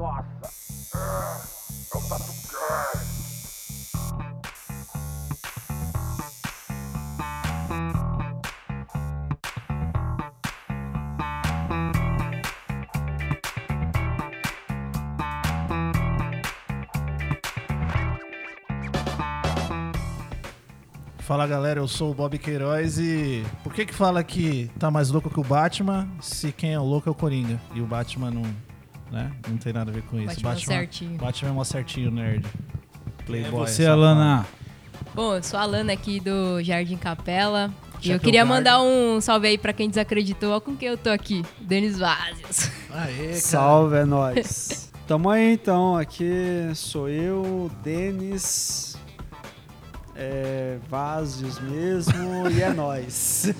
Nossa! É o Tatu Gang! Fala galera, eu sou o Bob Queiroz e por que que fala que tá mais louco que o Batman se quem é louco é o Coringa e o Batman não, né? Não tem nada a ver com isso. Batman é certinho. Batman é mó certinho, nerd. É Playboy. você. Alana. Bom, eu sou a Alana aqui do Jardim Capela. E eu queria mandar um salve aí pra quem desacreditou. Olha com quem eu tô aqui. Denis Vazios. Aê, cara. Salve, é nóis. Tamo aí então, aqui sou eu, Denis, é, Vázios mesmo, e é nóis.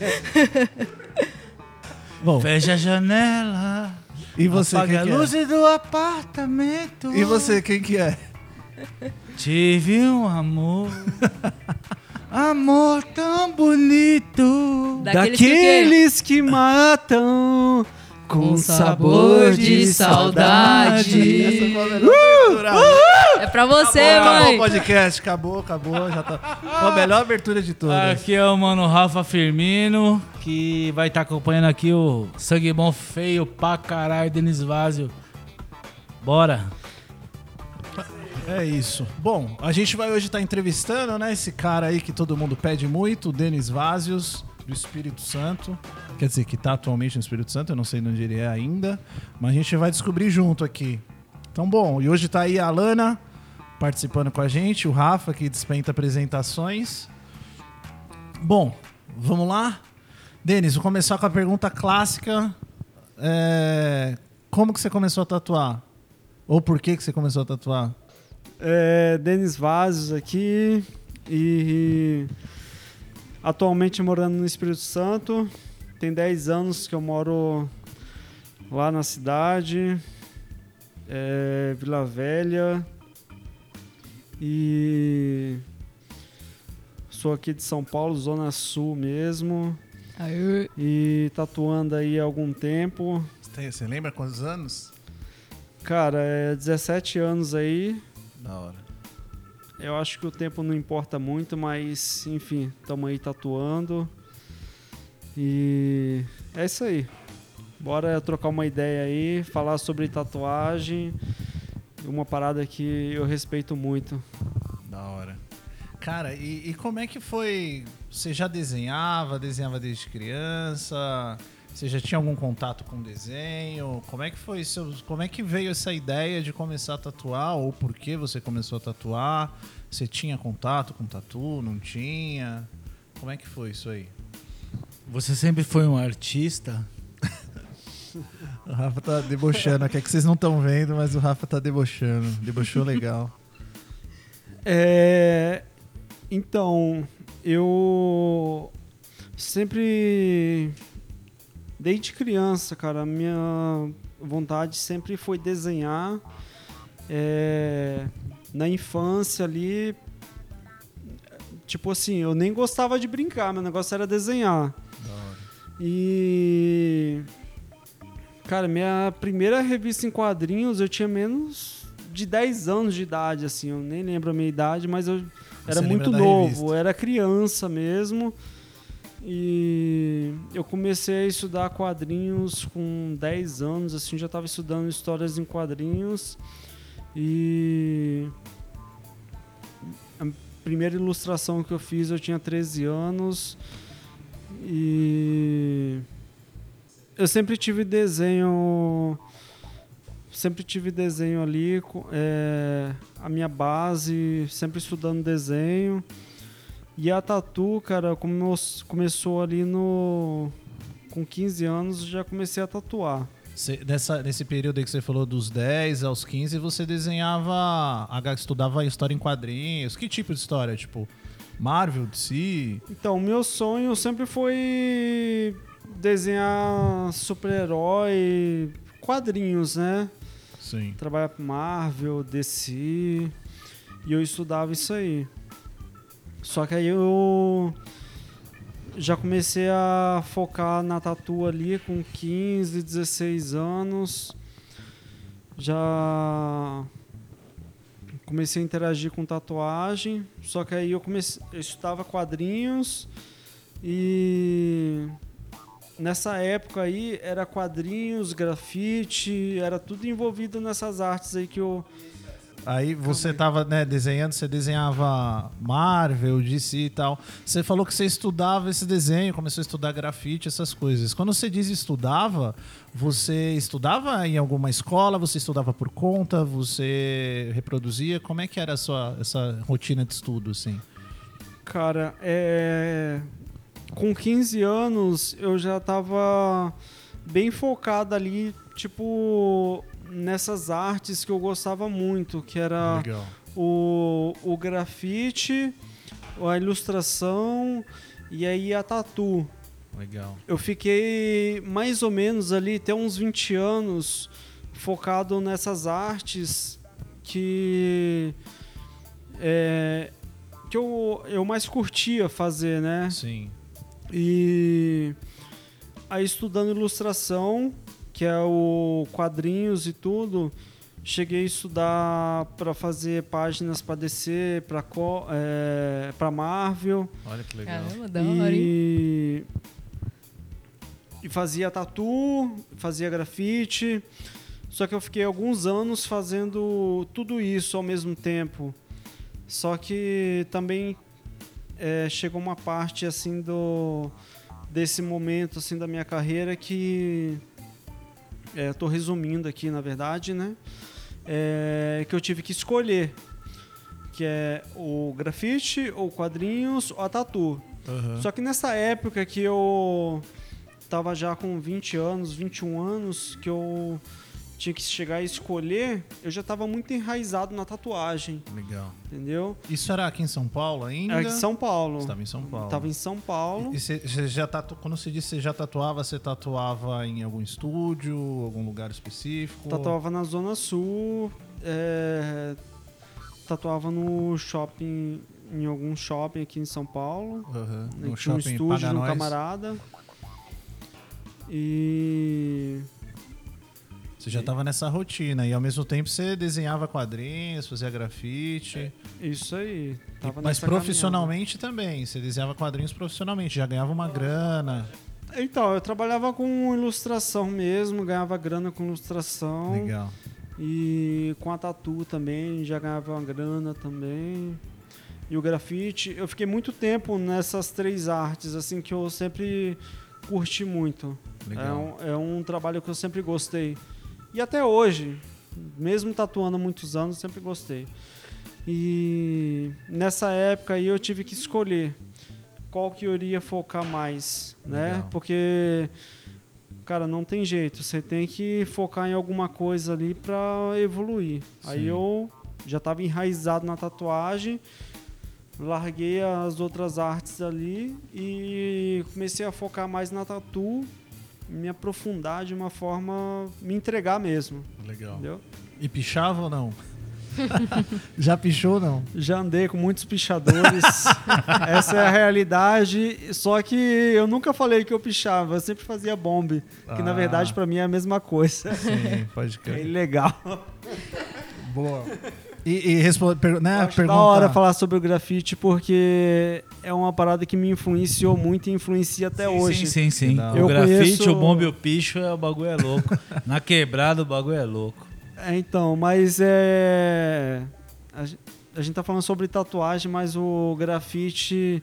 Bom, Fecha a janela. E você apaga quem a que é? luz do apartamento. E você quem que é? Tive um amor. amor tão bonito. Daqueles que o? Daqueles que matam com sabor de saudade. melhor abertura. É pra você, Acabou o mãe. podcast, acabou, acabou, já tá. Foi a melhor abertura de todas. Aqui é o mano Rafa Firmino, que vai estar acompanhando aqui o Sangue Bom Feio pra caralho, Denis Vazio. Bora. É isso. Bom, a gente vai hoje estar entrevistando, né, esse cara aí que todo mundo pede muito, o Denis Vazios, do Espírito Santo. Quer dizer, que tá atualmente no Espírito Santo, eu não sei onde ele é ainda, mas a gente vai descobrir junto aqui. Então, bom, e hoje tá aí a Alana participando com a gente, o Rafa que dispensa apresentações. Bom, vamos lá? Denis, vou começar com a pergunta clássica. É, Como que você começou a tatuar? Ou por que, que você começou a tatuar? É, Denis Vazos aqui e atualmente morando no Espírito Santo. Tem 10 anos que eu moro lá na cidade, é, Vila Velha. E sou aqui de São Paulo, Zona Sul mesmo. Aê. E tatuando aí há algum tempo. Você tem- Você lembra quantos anos? Cara, é 17 anos aí. Da hora. Eu acho que o tempo não importa muito, mas enfim, estamos aí tatuando. E é isso aí. Bora trocar uma ideia aí, falar sobre tatuagem. Uma parada que eu respeito muito. Da hora. Cara, e, e como é que foi? Você já desenhava, desenhava desde criança? Você já tinha algum contato com desenho? Como é que foi seu, como é que veio essa ideia de começar a tatuar ou por que você começou a tatuar? Você tinha contato com tatu, não tinha? Como é que foi isso aí? Você sempre foi um artista? O Rafa tá debochando aqui, é que vocês não estão vendo, mas o Rafa tá debochando. Debochou legal. É, então, eu sempre, desde criança, cara, a minha vontade sempre foi desenhar. É, na infância ali, tipo assim, eu nem gostava de brincar, meu negócio era desenhar. E. Cara, minha primeira revista em quadrinhos eu tinha menos de 10 anos de idade, assim. Eu nem lembro a minha idade, mas eu era muito novo, era criança mesmo. E eu comecei a estudar quadrinhos com 10 anos, assim, já estava estudando histórias em quadrinhos. E a primeira ilustração que eu fiz eu tinha 13 anos. E eu sempre tive desenho. Sempre tive desenho ali, é, a minha base, sempre estudando desenho. E a tatu, cara, come- começou ali no. Com 15 anos já comecei a tatuar. Você- nessa, nesse período aí que você falou dos 10 aos 15, você desenhava, estudava história em quadrinhos. Que tipo de história? Tipo, Marvel, DC? Então, o meu sonho sempre foi desenhar super-herói, quadrinhos, né? Sim. Trabalhar com Marvel, DC. E eu estudava isso aí. Só que aí eu já comecei a focar na tatu ali com 15, 16 anos. já comecei a interagir com tatuagem, só que aí eu comecei, eu estudava quadrinhos e nessa época aí era quadrinhos, grafite, era tudo envolvido nessas artes aí que eu Aí você tava né, desenhando, você desenhava Marvel, DC e tal. Você falou que você estudava esse desenho, começou a estudar grafite, essas coisas. Quando você diz estudava, você estudava em alguma escola, você estudava por conta, você reproduzia? Como é que era a sua essa rotina de estudo, assim? Cara, é... com 15 anos eu já tava bem focado ali, tipo, nessas artes que eu gostava muito, que era Legal. o, o grafite, a ilustração e aí a tatu. Legal. Eu fiquei mais ou menos ali até uns 20 anos focado nessas artes que é, que eu, eu mais curtia fazer, né? Sim. E aí estudando ilustração, que é o quadrinhos e tudo, cheguei a estudar para fazer páginas para DC, para é, para Marvel Olha que legal. Caramba, da hora, hein? e e fazia tatu, fazia grafite. Só que eu fiquei alguns anos fazendo tudo isso ao mesmo tempo. Só que também é, chegou uma parte assim do desse momento assim da minha carreira que é, tô resumindo aqui na verdade, né? É, que eu tive que escolher que é o grafite, ou quadrinhos, ou a tatu. Aham. Só que nessa época que eu tava já com 20 anos, 21 anos, que eu tinha que chegar e escolher, eu já tava muito enraizado na tatuagem, Legal. entendeu? Isso era aqui em São Paulo ainda? Era de São Paulo. Estava em São Paulo. Tava em São Paulo. E você, já tatu... quando você disse que você já tatuava, você tatuava em algum estúdio, algum lugar específico? Tatuava na Zona Sul, é, tatuava no shopping, em algum shopping aqui em São Paulo. Né, No tinha um shopping estúdio no camarada. E Você já estava nessa rotina e ao mesmo tempo você desenhava quadrinhos, fazia grafite. isso aí. E- mas profissionalmente também, você desenhava quadrinhos profissionalmente, já ganhava uma grana. caminhada. Então, eu trabalhava com ilustração mesmo, ganhava grana com ilustração. Legal. E com a tatu também, já ganhava uma grana também. E o grafite, eu fiquei muito tempo nessas três artes, assim, que eu sempre curti muito. É Legal. um, é um trabalho que eu sempre gostei. E até hoje, mesmo tatuando há muitos anos, sempre gostei. E nessa época aí eu tive que escolher qual que eu iria focar mais, né? Legal. Porque, cara, não tem jeito. Você tem que focar em alguma coisa ali pra evoluir. Aí Sim. eu já estava enraizado na tatuagem, larguei as outras artes ali e comecei a focar mais na tatu, me aprofundar de uma forma, me entregar mesmo, Legal. entendeu? E pichava ou não? já pichou ou não? Já andei com muitos pichadores, essa é a realidade, só que eu nunca falei que eu pichava, eu sempre fazia bombe, que na Ah. verdade pra mim é a mesma coisa. Sim, pode É crer. ilegal. Boa. E, e responde, per, né, Acho da hora falar sobre o grafite porque é uma parada que me influenciou muito e influencia até hoje. Sim, sim, sim. O grafite, conheço- o bombe e o picho, é, o bagulho é louco. Na quebrada, o bagulho é louco. É, então, mas é. A, gen- a gente tá falando sobre tatuagem, mas o grafite,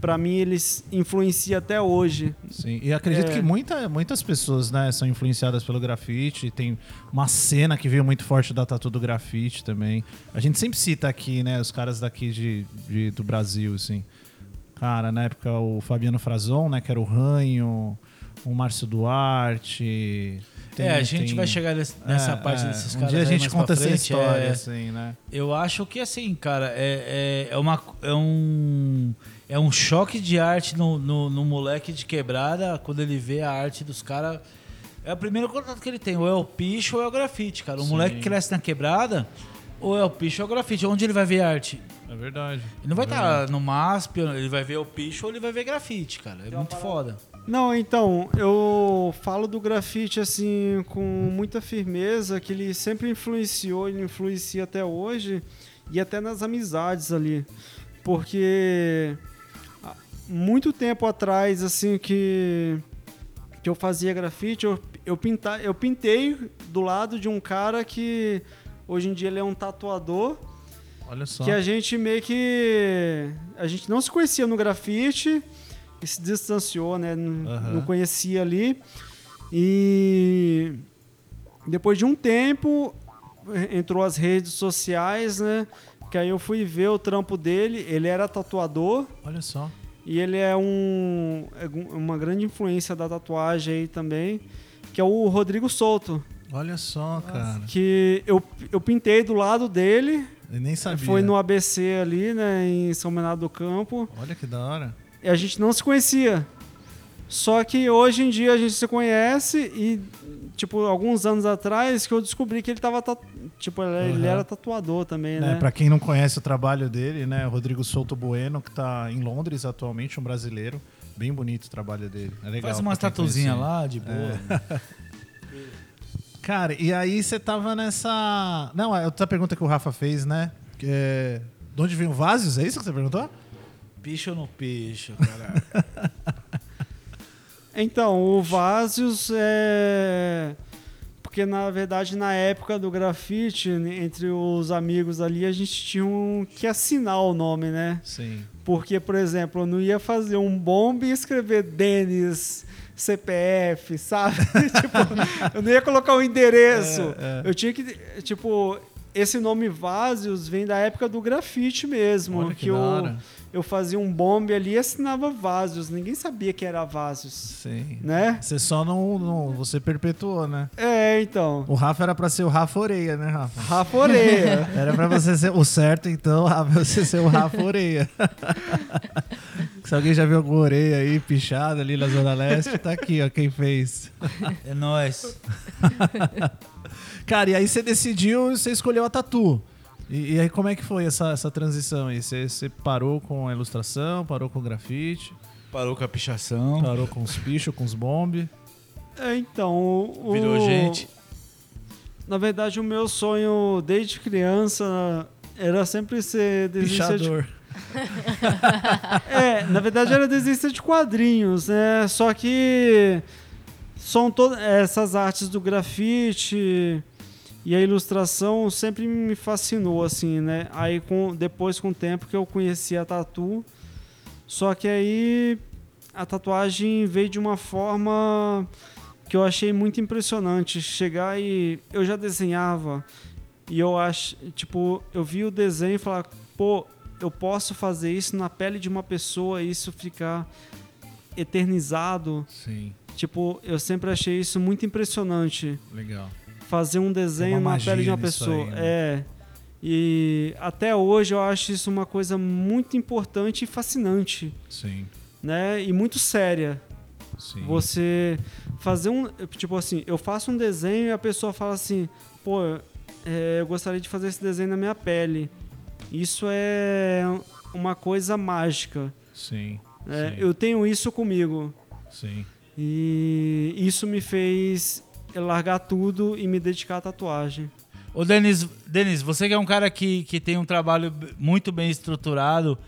pra mim, ele s- influencia até hoje. Sim, e acredito É. que muita, muitas pessoas né, são influenciadas pelo grafite. Tem uma cena que veio muito forte da tatu do grafite também. A gente sempre cita aqui, né, os caras daqui de, de- do Brasil, assim. Cara, na época o Fabiano Frazon, né, que era o Ranho, o Márcio Duarte. Tem- é, a gente tem- vai chegar nesse- nessa É, parte é, desses um caras dia a gente conta essa frente, história, é. assim, né? Eu acho que assim, cara, é, é, é, uma, é um. É um choque de arte no, no, no moleque de quebrada quando ele vê a arte dos caras. É o primeiro contato que ele tem, ou é o picho ou é o grafite, cara. O Sim. moleque que cresce na quebrada, ou é o picho ou é o grafite. Onde ele vai ver arte? É verdade. Ele não vai É estar no MASP, ele vai ver o picho ou ele vai ver grafite, cara. É muito foda. Não, então, eu falo do grafite assim com muita firmeza, que ele sempre influenciou, ele influencia até hoje e até nas amizades ali. Porque há muito tempo atrás, assim, que, que eu fazia grafite, eu, eu, pinta, eu pintei do lado de um cara que hoje em dia ele é um tatuador. Olha só. Que a gente meio que. A gente não se conhecia no grafite e se distanciou, né? N- Aham. Não conhecia ali. E depois de um tempo eh, entrou as redes sociais, né? Que aí eu fui ver o trampo dele. Ele era tatuador Olha só. e ele é um é um- uma grande influência da tatuagem aí também, que é o Rodrigo Souto, Olha só, cara. que eu, eu pintei do lado dele. Eu nem sabia. Foi no ABC ali, né, em São Bernardo do Campo. Olha que da hora. E a gente não se conhecia. Só que hoje em dia a gente se conhece e, tipo, alguns anos atrás que eu descobri que ele tava. tatu- Tipo, ele, Aham. era tatuador também, Né, né? Pra quem não conhece o trabalho dele, né? Rodrigo Souto Bueno, que tá em Londres atualmente, um brasileiro. Bem bonito o trabalho dele. É legal. Faz umas tatuzinhas conhecer. lá, de boa. Cara, e aí você tava nessa. Não, a outra pergunta que o Rafa fez, né? Que é... De onde vem o Vazios? É isso que você perguntou? Picho ou não caralho? Então, o Vazios é. Porque, na verdade, na época do grafite, entre os amigos ali, a gente tinha um que assinar o nome, né? Sim. Porque, por exemplo, eu não ia fazer um bombe e escrever Denis, CPF, sabe? tipo, eu não ia colocar o endereço. É, é. Eu tinha que, tipo, esse nome Vazios vem da época do grafite mesmo. Olha que que da eu, fazia um bombe ali e assinava Vazios. Ninguém sabia que era Vazios, Sim. né? Você só não, não- Você perpetuou, né? É, então. O Rafa era pra ser o Rafa Oreia, né, Rafa? Rafa Oreia. Era pra você ser o certo, então, Rafa, você ser o Rafa Oreia. Se alguém já viu alguma orelha aí pichada ali na Zona Leste, tá aqui, ó, quem fez. É nóis. Cara, e aí você decidiu, você escolheu a tatu. E, e aí como é que foi essa, essa transição aí? Você, você parou com a ilustração, parou com o grafite, Parou com a pichação. parou com os pichos, com os bombe. É, então. O, Virou gente. Na verdade, o meu sonho desde criança era sempre ser desenhista de Pichador. É, na verdade era desenhista de quadrinhos, né? Só que são todas essas artes do grafite e a ilustração sempre me fascinou assim, né? Aí com depois com o tempo que eu conheci a tatu, só que aí a tatuagem veio de uma forma que eu achei muito impressionante, chegar e eu já desenhava e eu acho, tipo, eu vi o desenho e falar, pô, eu posso fazer isso na pele de uma pessoa e isso ficar eternizado. Sim, Tipo, eu sempre achei isso muito impressionante. legal. Fazer um desenho Uma na pele de uma pessoa. aí, né? É. E até hoje eu acho isso uma coisa muito importante e fascinante, Sim, né? E muito séria. sim. Você fazer um. Tipo assim, eu faço um desenho e a pessoa fala assim: pô, é, eu gostaria de fazer esse desenho na minha pele. Isso é uma coisa mágica. Sim, né? sim, Eu tenho isso comigo. sim. E isso me fez largar tudo e me dedicar à tatuagem. Ô, Denis, Denis, você que é um cara que, que tem um trabalho muito bem estruturado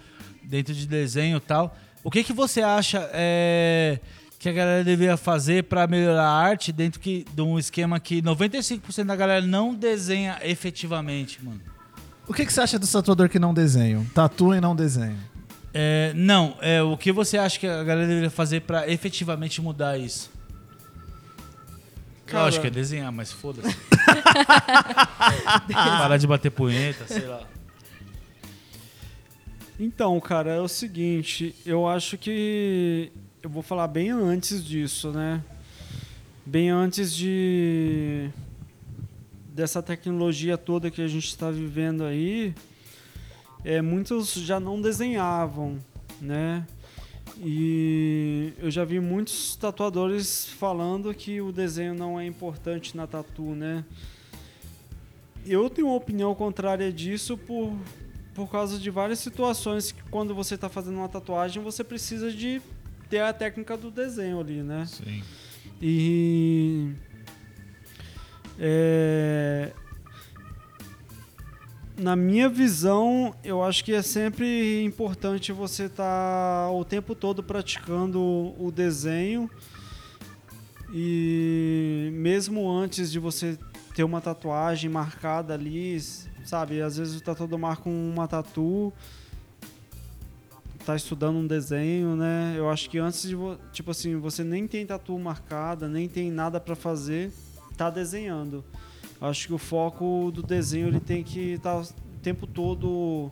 dentro de desenho e tal, o que, que você acha é, que a galera deveria fazer para melhorar a arte dentro que, de um esquema que 95% da galera não desenha efetivamente, mano? O que, que você acha do tatuador que não desenha? Tatua e não desenha. É, não, é, o que você acha que a galera deveria fazer para efetivamente mudar isso? Cara- Lógico, é desenhar, mas foda-se. Parar de bater punheta, sei lá. Então, cara, é o seguinte, eu acho que eu vou falar bem antes disso, né? Bem antes de dessa tecnologia toda que a gente está vivendo aí, é, muitos já não desenhavam, né? E eu já vi muitos tatuadores falando que o desenho não é importante na tatu, né? Eu tenho uma opinião contrária disso por por causa de várias situações que quando você está fazendo uma tatuagem você precisa de ter a técnica do desenho ali, né? Sim. E é, na minha visão, eu acho que é sempre importante você estar o tempo todo praticando o desenho e mesmo antes de você ter uma tatuagem marcada ali, sabe? Às vezes o tatuador marca uma tatu, tá estudando um desenho, né? Eu acho que antes de, tipo assim, você nem tem tatu marcada, nem tem nada para fazer, tá desenhando. Acho que o foco do desenho ele tem que estar o tempo todo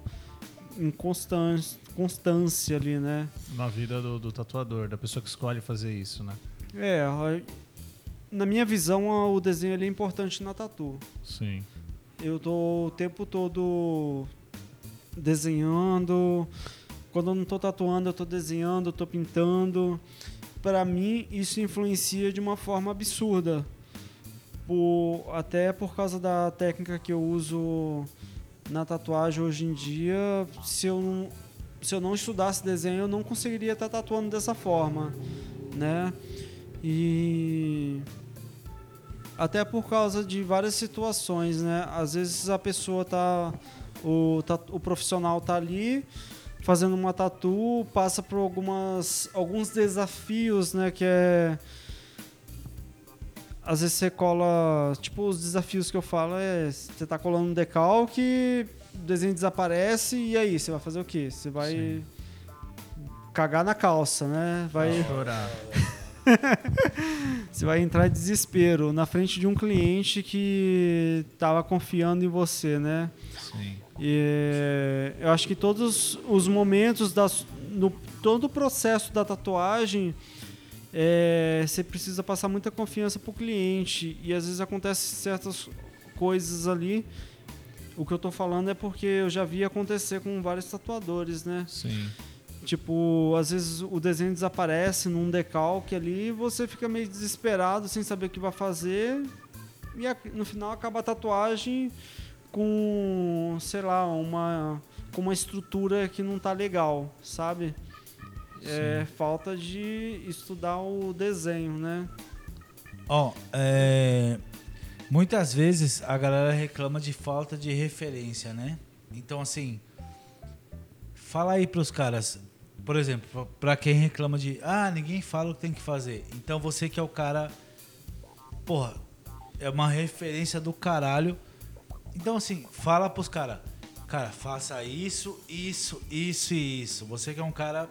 em constância, constância ali, né? Na vida do, do tatuador, da pessoa que escolhe fazer isso, né? É, na minha visão, o desenho ele é importante na tatu. Sim. Eu tô o tempo todo desenhando. Quando eu não tô tatuando, eu tô desenhando, eu tô pintando. Para mim, isso influencia de uma forma absurda. Por, até por causa da técnica que eu uso na tatuagem hoje em dia, se eu não, se eu não estudasse desenho, eu não conseguiria estar tatuando dessa forma, né? E até por causa de várias situações, né? Às vezes a pessoa tá o, tat- o profissional tá ali fazendo uma tatu, passa por algumas alguns desafios, né, que é às vezes você cola, tipo os desafios que eu falo é, você tá colando um decalque, o desenho desaparece e aí, você vai fazer o quê? Você vai Sim. cagar na calça, né? Vai Chorar. você vai entrar em desespero na frente de um cliente que estava confiando em você, né? Sim. E eu acho que todos os momentos das, no todo o processo da tatuagem é, você precisa passar muita confiança pro cliente e às vezes acontecem certas coisas ali. O que eu tô falando é porque eu já vi acontecer com vários tatuadores, né? Sim. Tipo, às vezes o desenho desaparece num decalque ali e você fica meio desesperado sem saber o que vai fazer. E no final acaba a tatuagem com, sei lá, uma, com uma estrutura que não tá legal, sabe? É falta de estudar o desenho, né? Ó, é, muitas vezes a galera reclama de falta de referência, né? Então, assim, fala aí pros caras, por exemplo, pra quem reclama de, ah, ninguém fala o que tem que fazer. Então, você que é o cara, porra, é uma referência do caralho. Então, assim, fala pros caras, cara, faça isso, isso, isso e isso. Você que é um cara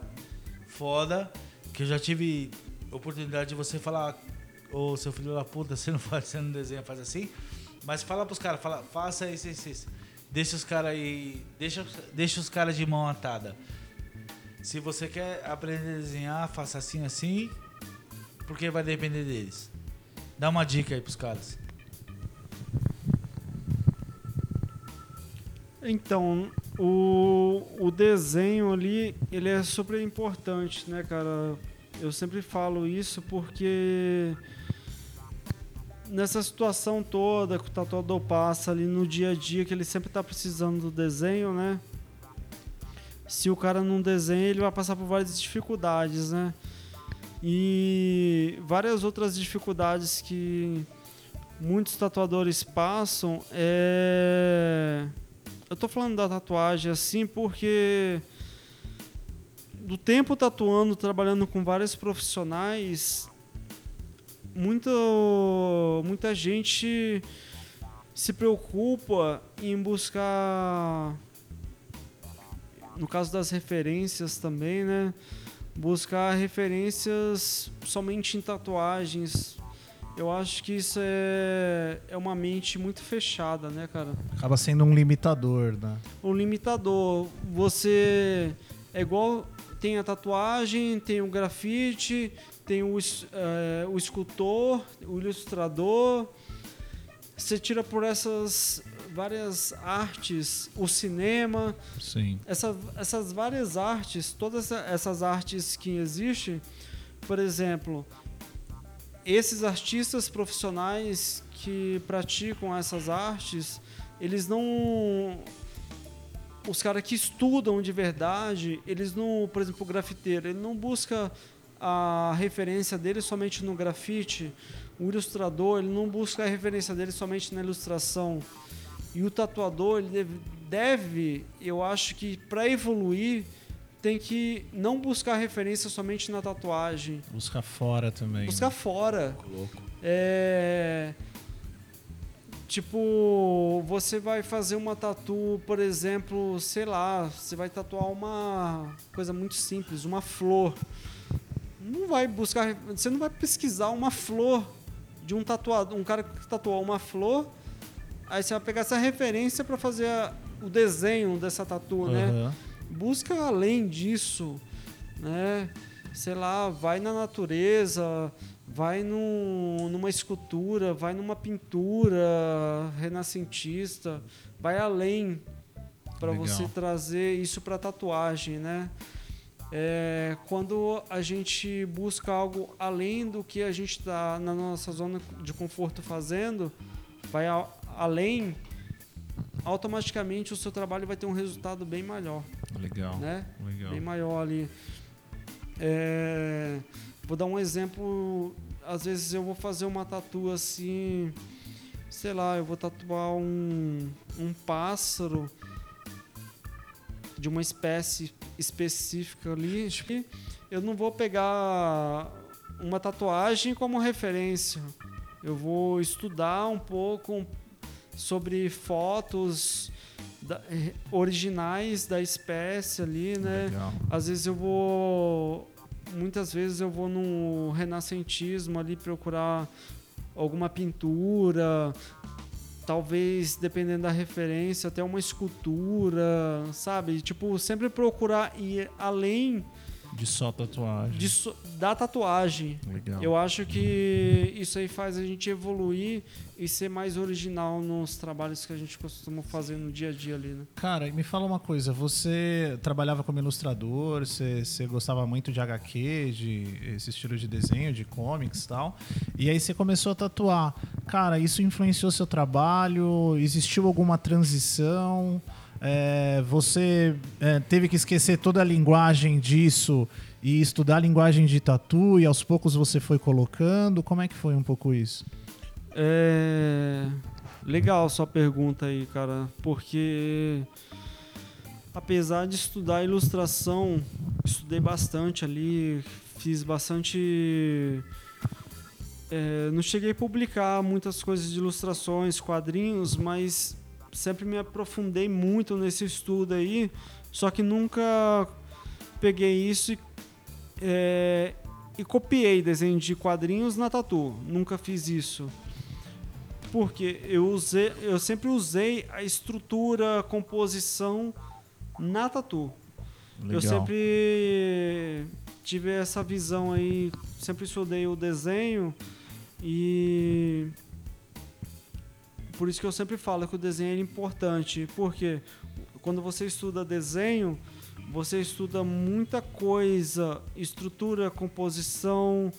foda, que eu já tive oportunidade de você falar, ô seu filho da puta, você não faz, você não desenha, faz assim. Mas fala pros caras, fala, faça isso, isso, isso. Deixa os caras aí. Deixa, deixa os caras de mão atada. Se você quer aprender a desenhar, faça assim, assim. Porque vai depender deles. Dá uma dica aí pros caras. Então, o, o desenho ali, ele é super importante, né, cara? Eu sempre falo isso porque nessa situação toda que o tatuador passa ali no dia a dia, que ele sempre tá precisando do desenho, né? Se o cara não desenha, ele vai passar por várias dificuldades, né? E várias outras dificuldades que muitos tatuadores passam é eu tô falando da tatuagem assim porque do tempo tatuando, trabalhando com vários profissionais, muito, muita gente se preocupa em buscar, no caso das referências também, né? Buscar referências somente em tatuagens. Eu acho que isso é, é uma mente muito fechada, né, cara? Acaba sendo um limitador, né? um limitador. Você é igual tem a tatuagem, tem o grafite, tem o, eh, o escultor, o ilustrador. Você tira por essas várias artes, o cinema, Sim. essa, essas várias artes, todas essa- essas artes que existem, por exemplo, esses artistas profissionais que praticam essas artes, eles não. Os caras que estudam de verdade, eles não. Por exemplo, o grafiteiro, ele não busca a referência dele somente no grafite, o ilustrador ele não busca a referência dele somente na ilustração. E o tatuador ele deve, deve eu acho que para evoluir tem que não buscar referência somente na tatuagem, Busca fora também. buscar né? fora. Louco. É. Tipo, você vai fazer uma tatu, por exemplo, sei lá, você vai tatuar uma coisa muito simples, uma flor. Não vai buscar, você não vai pesquisar uma flor de um tatuador, um cara que tatuou uma flor, aí você vai pegar essa referência para fazer a- o desenho dessa tatu, né? Busca além disso, né? Sei lá, vai na natureza, vai num- numa escultura, vai numa pintura renascentista, vai além para você trazer isso para tatuagem, né? É, quando a gente busca algo além do que a gente está na nossa zona de conforto fazendo, vai a- além, automaticamente o seu trabalho vai ter um resultado bem melhor Legal. né? Legal. Bem maior ali. É, vou dar um exemplo. Às vezes eu vou fazer uma tatu assim, sei lá, eu vou tatuar um, um pássaro de uma espécie específica ali. Acho que eu não vou pegar uma tatuagem como referência. Eu vou estudar um pouco sobre fotos da- eh, originais da espécie ali, né? Legal. Às vezes eu vou. Muitas vezes eu vou no renascentismo ali procurar alguma pintura, talvez, dependendo da referência, até uma escultura, sabe? Tipo, sempre procurar ir além De só tatuagem. disso, da tatuagem. Legal. Eu acho que isso aí faz a gente evoluir e ser mais original nos trabalhos que a gente costuma fazer no dia a dia ali, né? Cara, me fala uma coisa. Você trabalhava como ilustrador, você, você gostava muito de HQ, de esse estilo de desenho, de comics e tal. E aí você começou a tatuar. Cara, isso influenciou seu trabalho? Existiu alguma transição? É, você é, teve que esquecer toda a linguagem disso e estudar a linguagem de tatu e aos poucos você foi colocando? Como é que foi um pouco isso? É legal sua pergunta aí, cara, porque apesar de estudar ilustração, estudei bastante ali, fiz bastante. é, não cheguei a publicar muitas coisas de ilustrações, quadrinhos, mas sempre me aprofundei muito nesse estudo aí, só que nunca peguei isso e, é, e copiei desenho de quadrinhos na tatu. Nunca fiz isso. Porque eu, usei, eu sempre usei a estrutura, a composição na tatu. Eu sempre tive essa visão aí, sempre estudei o desenho e por isso que eu sempre falo que o desenho é importante, porque quando você estuda desenho, você estuda muita coisa, estrutura, composição,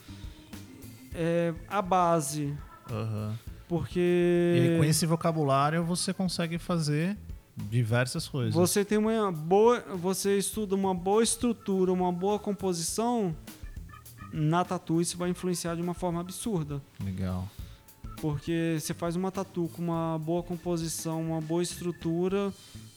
é, a base, Aham. porque E com esse vocabulário você consegue fazer diversas coisas. Você tem uma boa, você estuda uma boa estrutura, uma boa composição na tatu, isso vai influenciar de uma forma absurda, Legal. Porque você faz uma tatu com uma boa composição, uma boa estrutura,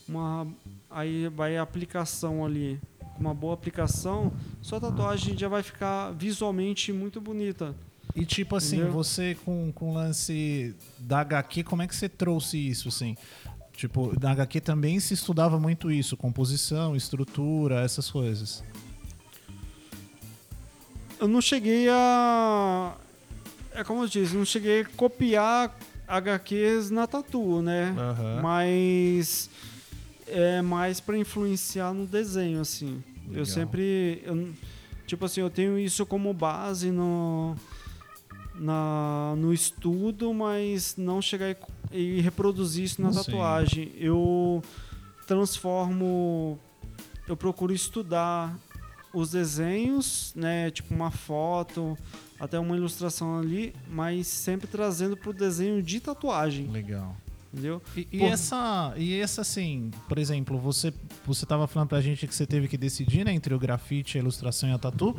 uma aí vai a aplicação ali, com uma boa aplicação, sua tatuagem já vai ficar visualmente muito bonita. E tipo assim, Entendeu? você com, com o lance da HQ, como é que você trouxe isso, assim? Tipo, na HQ também se estudava muito isso, composição, estrutura, essas coisas. Eu não cheguei a. É como eu disse, não cheguei a copiar HQs na tatu, né? Aham. Mas é mais pra influenciar no desenho, assim. Legal. Eu sempre. eu- tipo assim, eu tenho isso como base no, na, no estudo, mas não chegar e, e reproduzir isso na Sim. tatuagem. Eu transformo. Eu procuro estudar os desenhos, né? Tipo uma foto, até uma ilustração ali, mas sempre trazendo pro desenho de tatuagem. Legal. Entendeu? E, e essa, e essa, assim, por exemplo, você, você tava falando pra gente que você teve que decidir, né, entre o grafite, a ilustração e a tatu.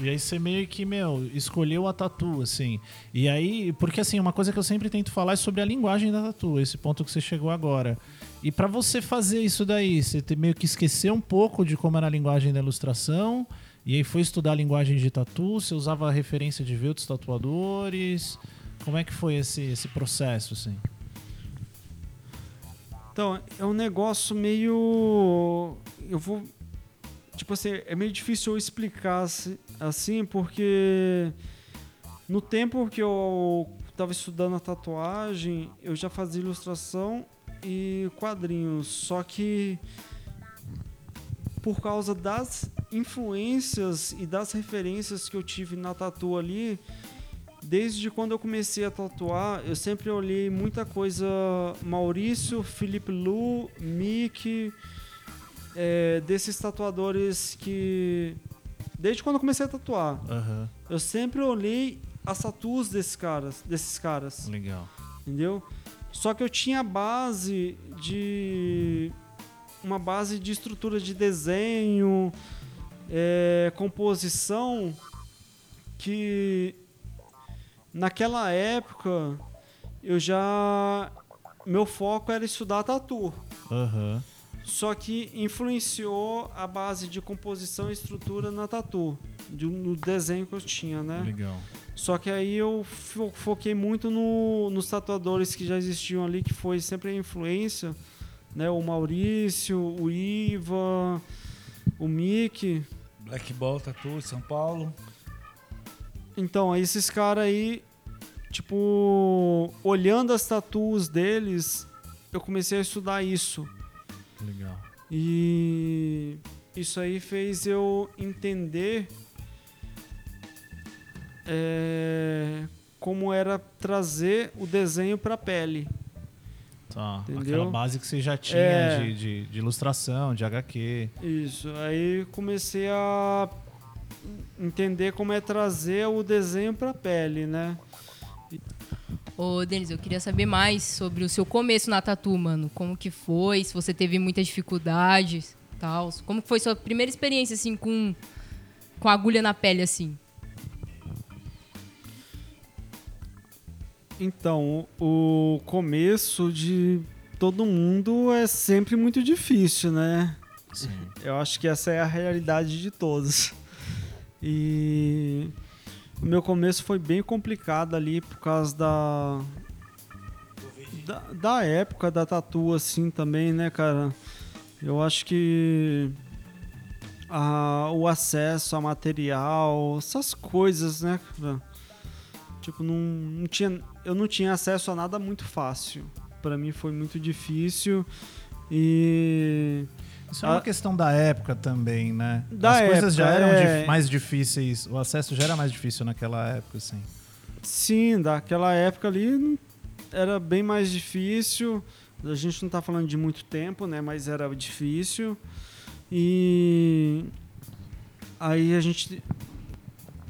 E aí você meio que, meu, escolheu a tatu, assim. E aí, porque assim, uma coisa que eu sempre tento falar é sobre a linguagem da tatu, esse ponto que você chegou agora. E pra você fazer isso daí, você meio que esqueceu um pouco de como era a linguagem da ilustração, e aí foi estudar linguagem de tatu, você usava referência de ver outros tatuadores. Como é que foi esse, esse processo, assim? Então, é um negócio meio. Eu vou. Tipo assim, é meio difícil eu explicar assim- porque no tempo que eu tava estudando a tatuagem, eu já fazia ilustração e quadrinhos. Só que por causa das influências e das referências que eu tive na tatu ali, desde quando eu comecei a tatuar, eu sempre olhei muita coisa Maurício, Felipe Lu, Mick, é, desses tatuadores que desde quando eu comecei a tatuar, Aham, eu sempre olhei as tatuas desses caras, desses caras legal. entendeu? Só que eu tinha base de uma base de estrutura de desenho, é, composição que naquela época eu já meu foco era estudar tatu. Aham. Só que influenciou a base de composição e estrutura na tatu, de- no desenho que eu tinha, né? Legal. Só que aí eu fo- foquei muito no- nos tatuadores que já existiam ali, que foi sempre a influência, né? O Maurício, o Iva, o Mick. Black Ball Tatu em São Paulo. Então, esses caras aí, tipo, olhando as tatuas deles, eu comecei a estudar isso. Legal. E isso aí fez eu entender é, como era trazer o desenho para a pele. Tá. Entendeu? Aquela base que você já tinha É. de, de, de ilustração, de HQ. Isso. Aí comecei a entender como é trazer o desenho para a pele, né? Ô, Denis, eu queria saber mais sobre o seu começo na tatu, mano. Como que foi? Se você teve muitas dificuldades, tal. Como que foi sua primeira experiência assim com com agulha na pele assim? Então, o começo de todo mundo é sempre muito difícil, né? Sim. Eu acho que essa é a realidade de todos. E o meu começo foi bem complicado ali por causa da da, da época da tatu assim também, né, cara? Eu acho que a- o acesso a material, essas coisas, né, cara? Tipo, não, não tinha, eu não tinha acesso a nada muito fácil. Pra mim foi muito difícil e Isso é uma questão da época também, né? Da As coisas já época, eram é. dif- mais difíceis, o acesso já era mais difícil naquela época, assim. Sim, daquela época ali era bem mais difícil. A gente não tá falando de muito tempo, né? Mas era difícil. E aí a gente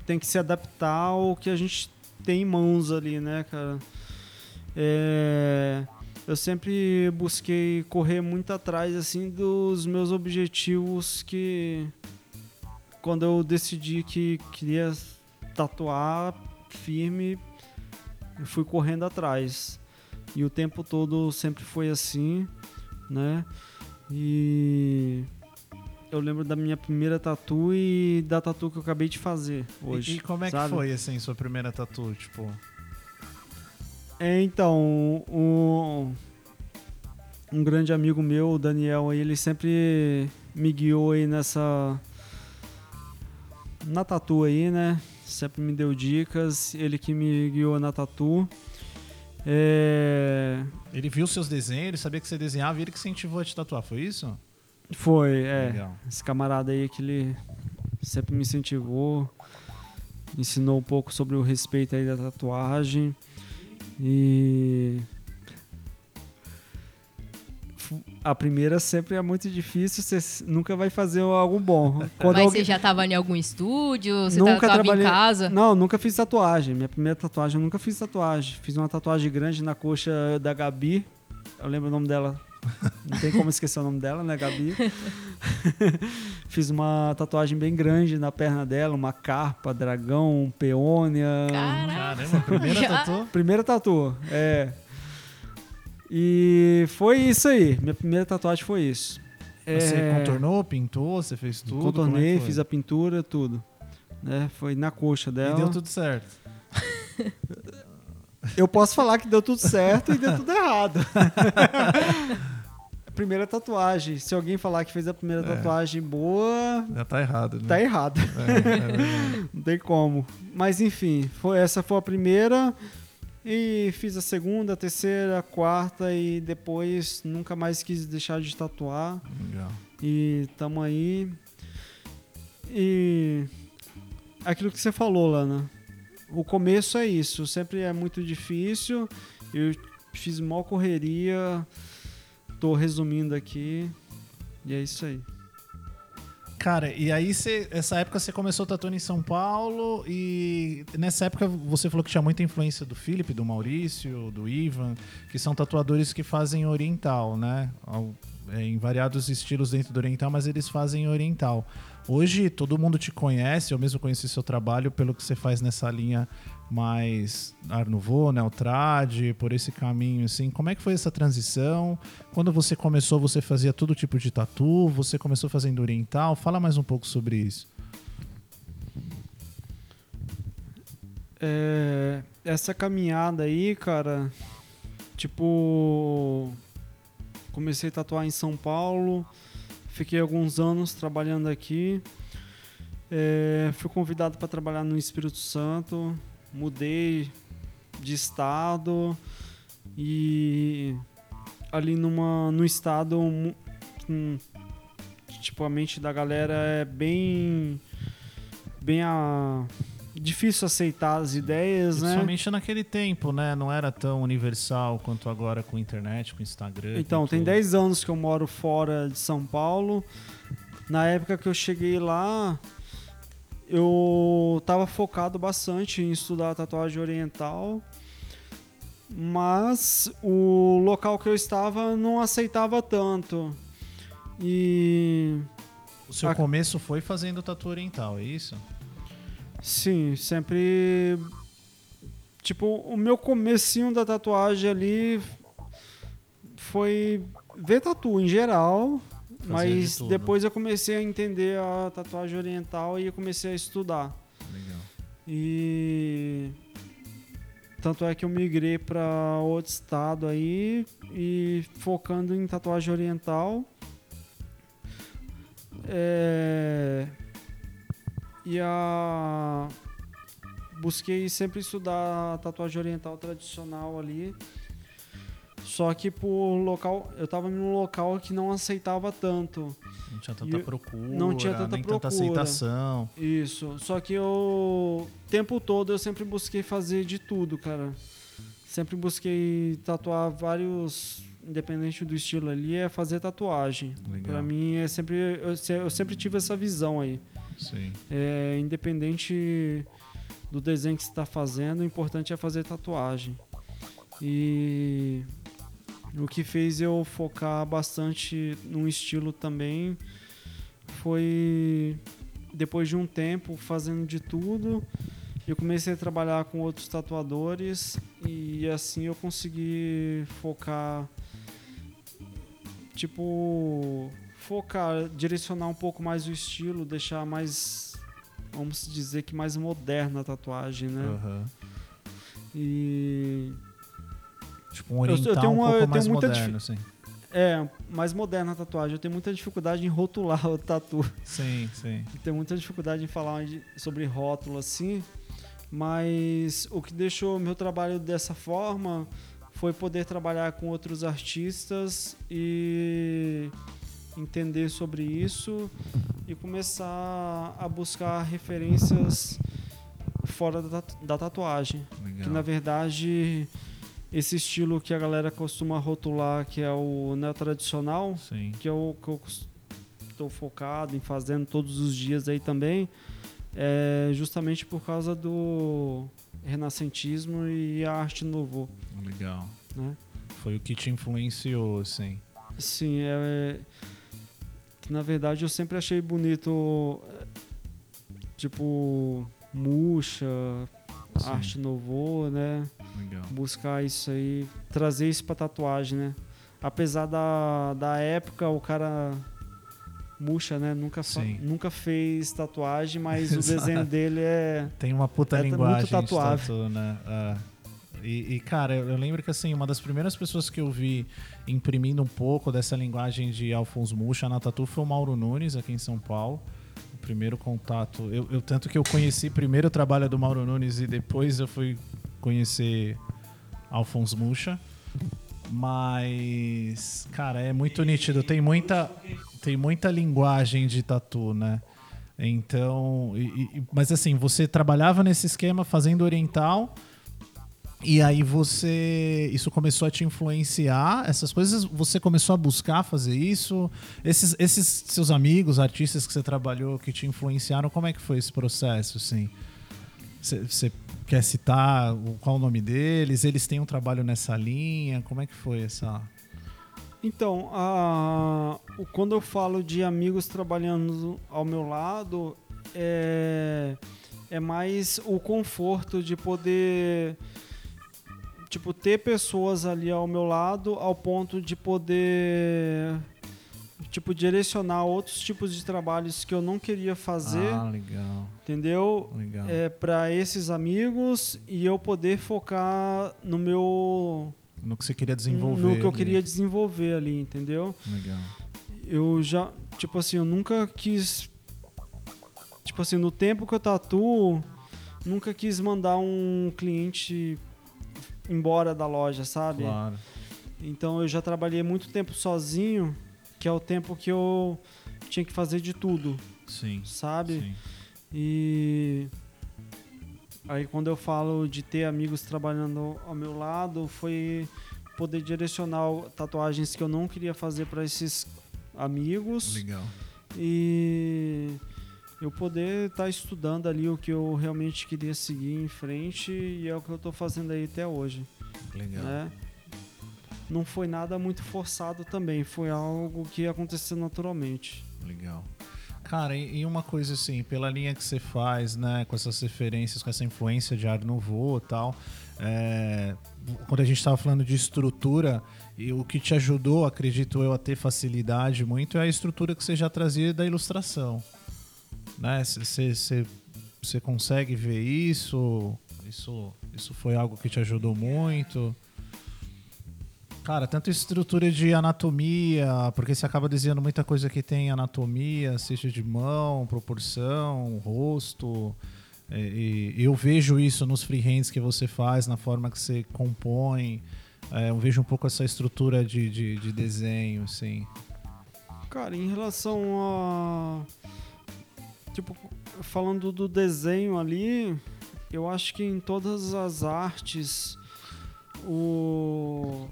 tem que se adaptar ao que a gente tem em mãos ali, né, cara? É, eu sempre busquei correr muito atrás assim dos meus objetivos que quando eu decidi que queria tatuar firme, eu fui correndo atrás. E o tempo todo sempre foi assim, né? E eu lembro da minha primeira tatu e da tatu que eu acabei de fazer hoje. E, e como é que sabe? foi, assim, sua primeira tatu? Tipo, É, então, o- um grande amigo meu, o Daniel, ele sempre me guiou aí nessa. na tatu aí, né? Sempre me deu dicas, ele que me guiou na tatu. É, ele viu seus desenhos, ele sabia que você desenhava e ele que incentivou a te tatuar, foi isso? Foi, é. Legal. Esse camarada aí que ele sempre me incentivou, ensinou um pouco sobre o respeito aí da tatuagem. E a primeira sempre é muito difícil, você nunca vai fazer algo bom. Quando Mas alguém- você já tava em algum estúdio? Você nunca tava trabalhei em casa? Não, nunca fiz tatuagem. Minha primeira tatuagem eu nunca fiz tatuagem. Fiz uma tatuagem grande na coxa da Gabi, eu lembro o nome dela. Não tem como esquecer o nome dela, né, Gabi? Fiz uma tatuagem bem grande na perna dela, uma carpa, dragão, peônia. Caramba, primeira Já- tatu. Primeira tatu, é. E foi isso aí. Minha primeira tatuagem foi isso. Você É, contornou, pintou, você fez tudo? Contornei, é que foi? fiz a pintura, tudo. Né? Foi na coxa E dela. deu tudo certo. Eu posso falar que deu tudo certo e deu tudo errado. primeira tatuagem. Se alguém falar que fez a primeira É. tatuagem boa, Já tá errado, né? tá errado. É, é. Não tem como. Mas enfim, foi, essa foi a primeira. E fiz a segunda, a terceira, a quarta e depois nunca mais quis deixar de tatuar. Legal. E tamo aí. E aquilo que você falou, Lana. O começo é isso, sempre é muito difícil. Eu fiz mó correria. Tô resumindo aqui. E é isso aí. Cara, e aí você, essa época você começou tatuando em São Paulo e nessa época você falou que tinha muita influência do Felipe, do Maurício, do Ivan, que são tatuadores que fazem oriental, né? É, em variados estilos dentro do oriental, mas eles fazem oriental. Hoje todo mundo te conhece, eu mesmo conheci seu trabalho pelo que você faz nessa linha mais Art Nouveau, né, o trad, por esse caminho assim. Como é que foi essa transição? Quando você começou, você fazia todo tipo de tatu? Você começou fazendo oriental? Fala mais um pouco sobre isso. É, essa caminhada aí, cara, tipo, comecei a tatuar em São Paulo, fiquei alguns anos trabalhando aqui, é, fui convidado para trabalhar no Espírito Santo, mudei de estado e ali numa, no estado, com, tipo, a mente da galera é bem, bem a difícil aceitar as ideias, né? Principalmente naquele tempo, né? Não era tão universal quanto agora com internet, com Instagram. Então, com tem tudo. 10 anos que eu moro fora de São Paulo. Na época que eu cheguei lá, eu tava focado bastante em estudar tatuagem oriental. Mas o local que eu estava não aceitava tanto. E O seu a- começo foi fazendo tatu oriental, é isso? Sim, sempre. Tipo, o meu comecinho da tatuagem ali foi ver tatu em geral, de mas tudo. depois eu comecei a entender a tatuagem oriental e eu comecei a estudar. Legal. E tanto é que eu migrei para outro estado aí e focando em tatuagem oriental. É, E a busquei sempre estudar tatuagem oriental tradicional ali. Só que por local, eu tava num local que não aceitava tanto. Não tinha E tanta eu- procura, não tinha tanta nem tanta procura. aceitação. Isso. Só que eu. O tempo todo eu sempre busquei fazer de tudo, cara. Sempre busquei tatuar vários. Independente do estilo ali, é fazer tatuagem. Pra mim é sempre. Eu, eu sempre tive essa visão aí. Sim. É, independente do desenho que você está fazendo, o importante é fazer tatuagem. E o que fez eu focar bastante num estilo também foi depois de um tempo fazendo de tudo, eu comecei a trabalhar com outros tatuadores e assim eu consegui focar tipo focar, direcionar um pouco mais o estilo, deixar mais vamos dizer que mais moderna a tatuagem, né? Aham. E Tipo um Eu- eu oriental tenho um uma- pouco eu tenho mais muita moderno, assim. é, mais moderna a tatuagem. Eu tenho muita dificuldade em rotular o tatu. Sim, sim. Tenho muita dificuldade em falar sobre rótulo assim, mas o que deixou meu trabalho dessa forma foi poder trabalhar com outros artistas e entender sobre isso e começar a buscar referências fora da, da tatuagem. Legal. Que na verdade esse estilo que a galera costuma rotular, que é o neotradicional, Sim. que eu que eu estou focado em fazendo todos os dias aí também, é justamente por causa do renascentismo e a arte novo, Legal. né? Foi o que te influenciou, assim. Sim, é. Que na verdade eu sempre achei bonito. é, Tipo, murcha, Sim. arte novo, né? Legal. Buscar isso aí, trazer isso pra tatuagem, né? Apesar da, da época, o cara. Murcha, né? Nunca, nunca fez tatuagem, mas o desenho dele é. Tem uma puta É muito linguagem de tatuável. tatu, né? É. E, e, cara, eu lembro que assim, uma das primeiras pessoas que eu vi imprimindo um pouco dessa linguagem de Alphonse Mucha na tatu foi o Mauro Nunes, aqui em São Paulo. O primeiro contato. Eu, eu- tanto que eu conheci primeiro o trabalho do Mauro Nunes e depois eu fui conhecer Alphonse Mucha. Mas, cara, é muito nítido. Tem muita, tem muita linguagem de tatu, né? Então, e- e- mas assim, você trabalhava nesse esquema fazendo oriental e aí você, isso começou a te influenciar, essas coisas, você começou a buscar fazer isso? Esses, esses seus amigos, artistas que você trabalhou, que te influenciaram, como é que foi esse processo, assim? Você quer citar qual o nome deles? Eles têm um trabalho nessa linha? Como é que foi essa... Então, a- quando eu falo de amigos trabalhando ao meu lado, é, é mais o conforto de poder tipo ter pessoas ali ao meu lado ao ponto de poder tipo direcionar outros tipos de trabalhos que eu não queria fazer, Ah, legal, entendeu? legal. É, para esses amigos e eu poder focar no meu No que você queria desenvolver. no que eu ali. queria desenvolver ali, entendeu? Legal. eu já, tipo assim, eu nunca quis. Tipo assim, no tempo que eu tatuo, nunca quis mandar um cliente embora da loja, sabe? Claro. Então eu já trabalhei muito tempo sozinho, que é o tempo que eu tinha que fazer de tudo, Sim. sabe? Sim. E aí quando eu falo de ter amigos trabalhando ao meu lado, foi poder direcionar tatuagens que eu não queria fazer para esses amigos Legal. e eu poder estar estudando ali o que eu realmente queria seguir em frente e é o que eu estou fazendo aí até hoje, Legal. né? Não foi nada muito forçado também, foi algo que aconteceu naturalmente. Legal. Cara, e, uma coisa assim, pela linha que você faz, né, com essas referências, com essa influência de Art Nouveau e tal, é, quando a gente estava falando de estrutura, e o que te ajudou, acredito eu, a ter facilidade muito é a estrutura que você já trazia da ilustração. Né? Você consegue ver isso? Isso, isso foi algo que te ajudou muito? Cara, tanto estrutura de anatomia, porque você acaba desenhando muita coisa que tem anatomia, seja de mão, proporção, rosto. E, e eu vejo isso nos freehands que você faz, na forma que você compõe. É, eu vejo um pouco essa estrutura de, de, de desenho, assim. Cara, em relação a. Tipo, falando do desenho ali, eu acho que em todas as artes, o.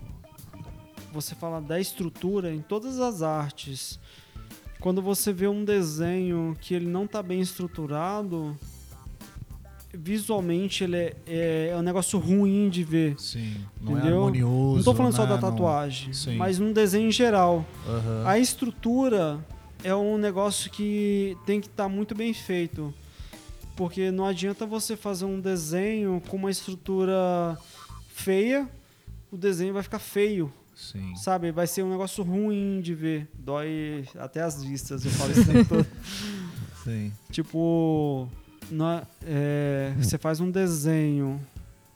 Você fala da estrutura, em todas as artes, quando você vê um desenho que ele não tá bem estruturado, visualmente ele é, é, é um negócio ruim de ver. Sim. Não é Entendeu? harmonioso. Não tô falando só né? da Não- tatuagem, Sim. mas num desenho em geral. Aham. A estrutura é um negócio que tem que estar muito bem feito. Porque não adianta você fazer um desenho com uma estrutura feia, o desenho vai ficar feio, Sim. sabe? Vai ser um negócio ruim de ver. Dói até as vistas, eu falo isso tempo todo. Sim. Tipo, na- é, você faz um desenho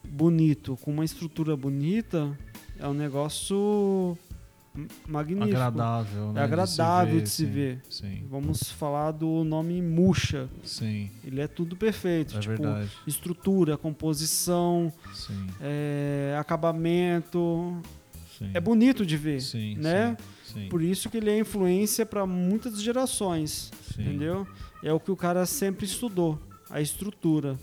bonito, com uma estrutura bonita, é um negócio magnífico. Agradável, né? É agradável de se sim. ver. Sim. Vamos falar do nome Murcha. Sim. Ele é tudo perfeito. É tipo, verdade. estrutura, composição, é, acabamento. Sim. É bonito de ver, Sim, né? Sim. sim. Por isso que ele é influência para muitas gerações, Sim. entendeu? É o que o cara sempre estudou, a estrutura.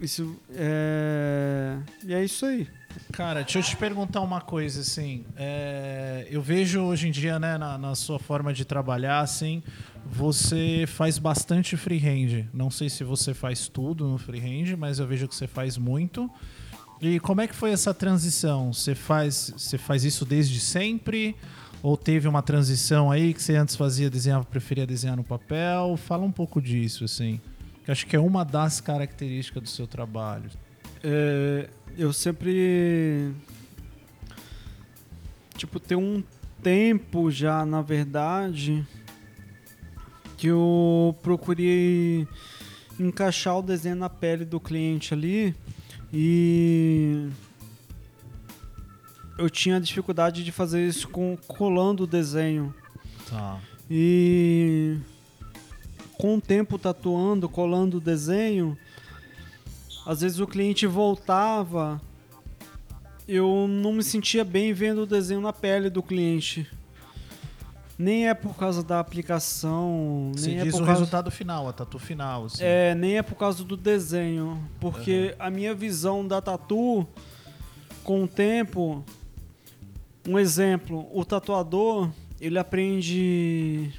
Isso é... E é isso aí. Cara, deixa eu te perguntar uma coisa, assim. é, eu vejo hoje em dia, né, na, na sua forma de trabalhar, assim, você faz bastante freehand. Não sei se você faz tudo no freehand, mas eu vejo que você faz muito. E como é que foi essa transição? Você faz, você faz isso desde sempre? Ou teve uma transição aí que você antes fazia, desenhava, preferia desenhar no papel? Fala um pouco disso, assim. Que acho que é uma das características do seu trabalho. É, eu sempre. Tipo, tem um tempo já, na verdade, que eu procurei encaixar o desenho na pele do cliente ali e eu tinha dificuldade de fazer isso com colando o desenho. Tá. E com o tempo tatuando, colando o desenho, às vezes o cliente voltava, eu não me sentia bem vendo o desenho na pele do cliente. Nem é por causa da aplicação, Você nem é diz por o causa resultado final, a tatu final, assim. é, nem é por causa do desenho, porque a minha visão da tatu, com o tempo, um exemplo, o tatuador, ele aprende,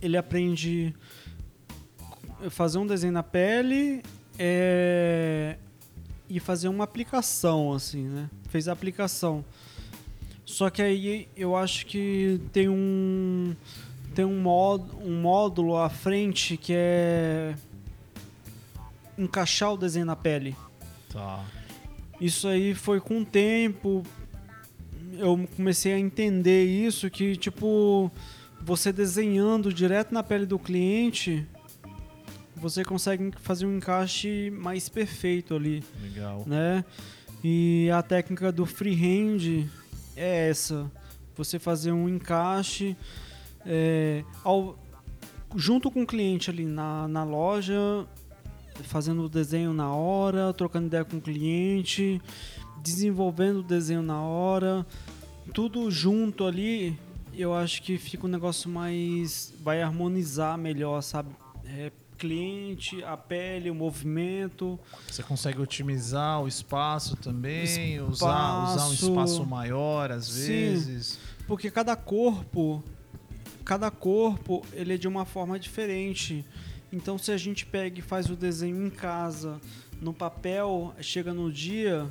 ele aprende fazer um desenho na pele é, e fazer uma aplicação, assim, né? Fez a aplicação. Só que aí eu acho que tem um tem um, mód, um módulo à frente que é encaixar o desenho na pele. Tá. Isso aí foi com o tempo. Eu comecei a entender isso que tipo você desenhando direto na pele do cliente, você consegue fazer um encaixe mais perfeito ali Legal. né? E a técnica do freehand é essa: você fazer um encaixe é, ao- junto com o cliente ali na, na loja, fazendo o desenho na hora, trocando ideia com o cliente, desenvolvendo o desenho na hora, tudo junto ali. Eu acho que fica um negócio mais. vai harmonizar melhor, sabe? É, cliente, a pele, o movimento. Você consegue otimizar o espaço também, usar, usar um Espaço. espaço maior às Sim. vezes. Porque cada corpo, cada corpo, ele é de uma forma diferente. Então, se a gente pega e faz o desenho em casa, no papel, chega no dia,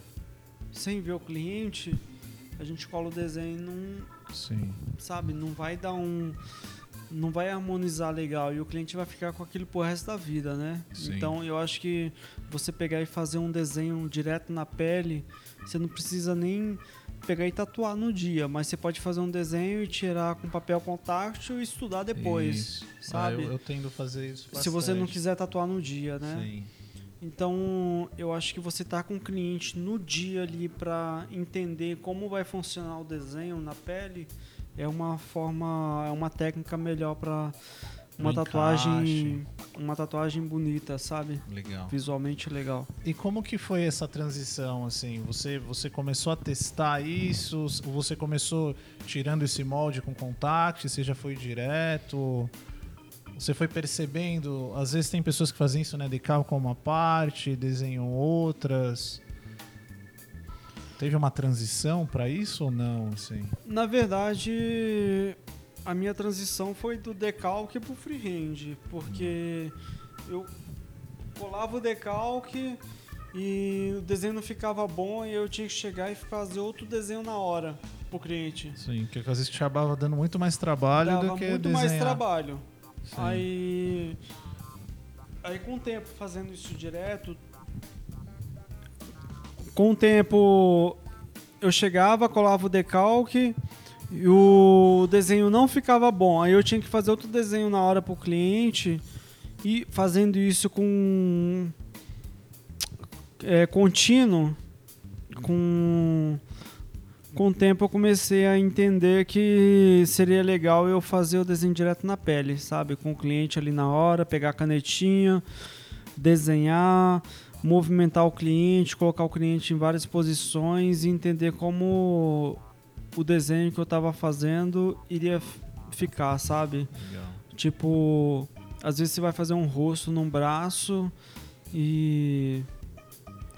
sem ver o cliente, a gente cola o desenho não, Sim. sabe, não vai dar um não vai harmonizar legal e o cliente vai ficar com aquilo pro resto da vida, né? Sim. Então, eu acho que você pegar e fazer um desenho direto na pele, você não precisa nem pegar e tatuar no dia, mas você pode fazer um desenho e tirar com papel contáctil e estudar depois, Isso. sabe? Ah, eu, eu tendo a fazer isso Se você não bastante. quiser tatuar no dia, né? Sim. Então, eu acho que você tá com o cliente no dia ali para entender como vai funcionar o desenho na pele é uma forma, é uma técnica melhor para uma Um tatuagem, uma tatuagem bonita, sabe? Legal. Visualmente legal. E como que foi essa transição, assim? Você, você começou a testar isso? Você começou tirando esse molde com contact? Você já foi direto? Você foi percebendo? Às vezes tem pessoas que fazem isso, né? Decalcam uma parte, desenham outras. Teve uma transição pra isso ou não, assim? Na verdade, a minha transição foi do decalque pro freehand, porque eu colava o decalque e o desenho não ficava bom e eu tinha que chegar e fazer outro desenho na hora pro cliente. Sim, que às vezes acabava dando muito mais trabalho Dava do que muito desenhar. mais trabalho. Sim. Aí, aí com o tempo fazendo isso direto, com o tempo eu chegava, colava o decalque e o desenho não ficava bom. Aí eu tinha que fazer outro desenho na hora pro cliente e fazendo isso com é, contínuo, com com o tempo eu comecei a entender que seria legal eu fazer o desenho direto na pele, sabe? Com o cliente ali na hora, pegar a canetinha, desenhar, movimentar o cliente, colocar o cliente em várias posições e entender como o desenho que eu estava fazendo iria ficar, sabe? Legal. Tipo, às vezes você vai fazer um rosto num braço e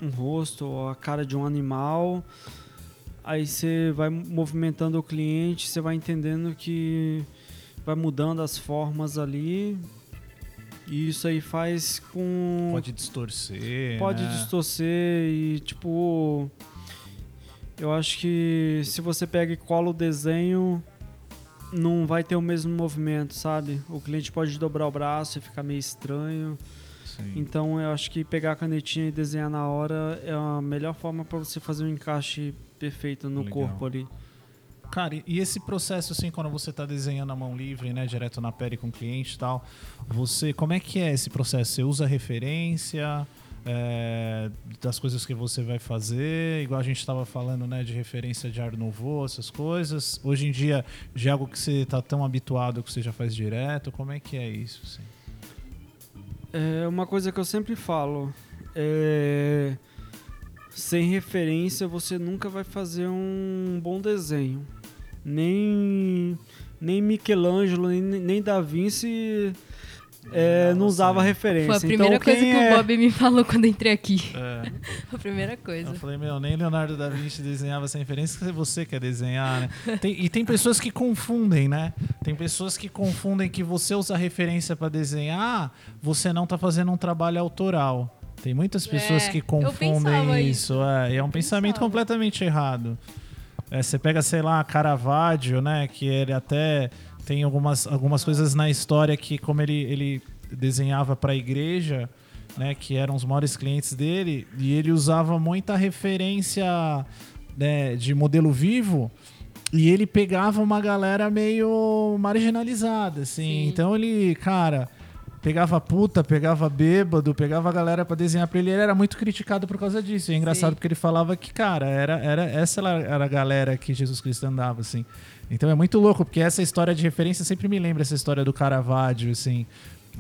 um rosto ou a cara de um animal. Aí você vai movimentando o cliente, você vai entendendo que vai mudando as formas ali E isso aí faz com. Pode distorcer. Pode né? distorcer e, tipo. Eu acho que se você pega e cola o desenho, não vai ter o mesmo movimento, sabe? O cliente pode dobrar o braço e ficar meio estranho. Sim. Então eu acho que pegar a canetinha e desenhar na hora é a melhor forma para você fazer um encaixe perfeito no Legal. corpo ali. Cara, e- esse processo, assim, quando você tá desenhando a mão livre, né, direto na pele com o cliente e tal, você, como é que é esse processo? Você usa referência é, das coisas que você vai fazer, igual a gente estava falando, né, de referência de Art Nouveau, essas coisas. Hoje em dia, de algo que você tá tão habituado que você já faz direto, como é que é isso, assim? É uma coisa que eu sempre falo. É... Sem referência você nunca vai fazer um bom desenho. Nem, nem Michelangelo, nem, nem Da Vinci é, não usava referência. Foi a primeira então, coisa que é... o Bob me falou quando eu entrei aqui. É. A primeira coisa. Eu falei, meu, nem Leonardo da Vinci desenhava sem referência, que você quer desenhar, né? Tem- e tem pessoas que confundem, né? Tem pessoas que confundem que você usa referência para desenhar, você não tá fazendo um trabalho autoral. Tem muitas pessoas É, que confundem isso. isso. É, e é um pensamento completamente errado. É, você pega, sei lá, Caravaggio, né? Que ele até tem algumas, algumas coisas na história que, como ele, ele desenhava para a igreja, né? Que eram os maiores clientes dele, e ele usava muita referência né, de modelo vivo. E ele pegava uma galera meio marginalizada, assim. Sim. Então ele, cara, pegava puta, pegava bêbado, pegava a galera pra desenhar pra ele. Ele era muito criticado por causa disso. E é engraçado Sim. porque ele falava que, cara, era, era, essa era era a galera que Jesus Cristo andava, assim. Então é muito louco, porque essa história de referência sempre me lembra essa história do Caravaggio, assim.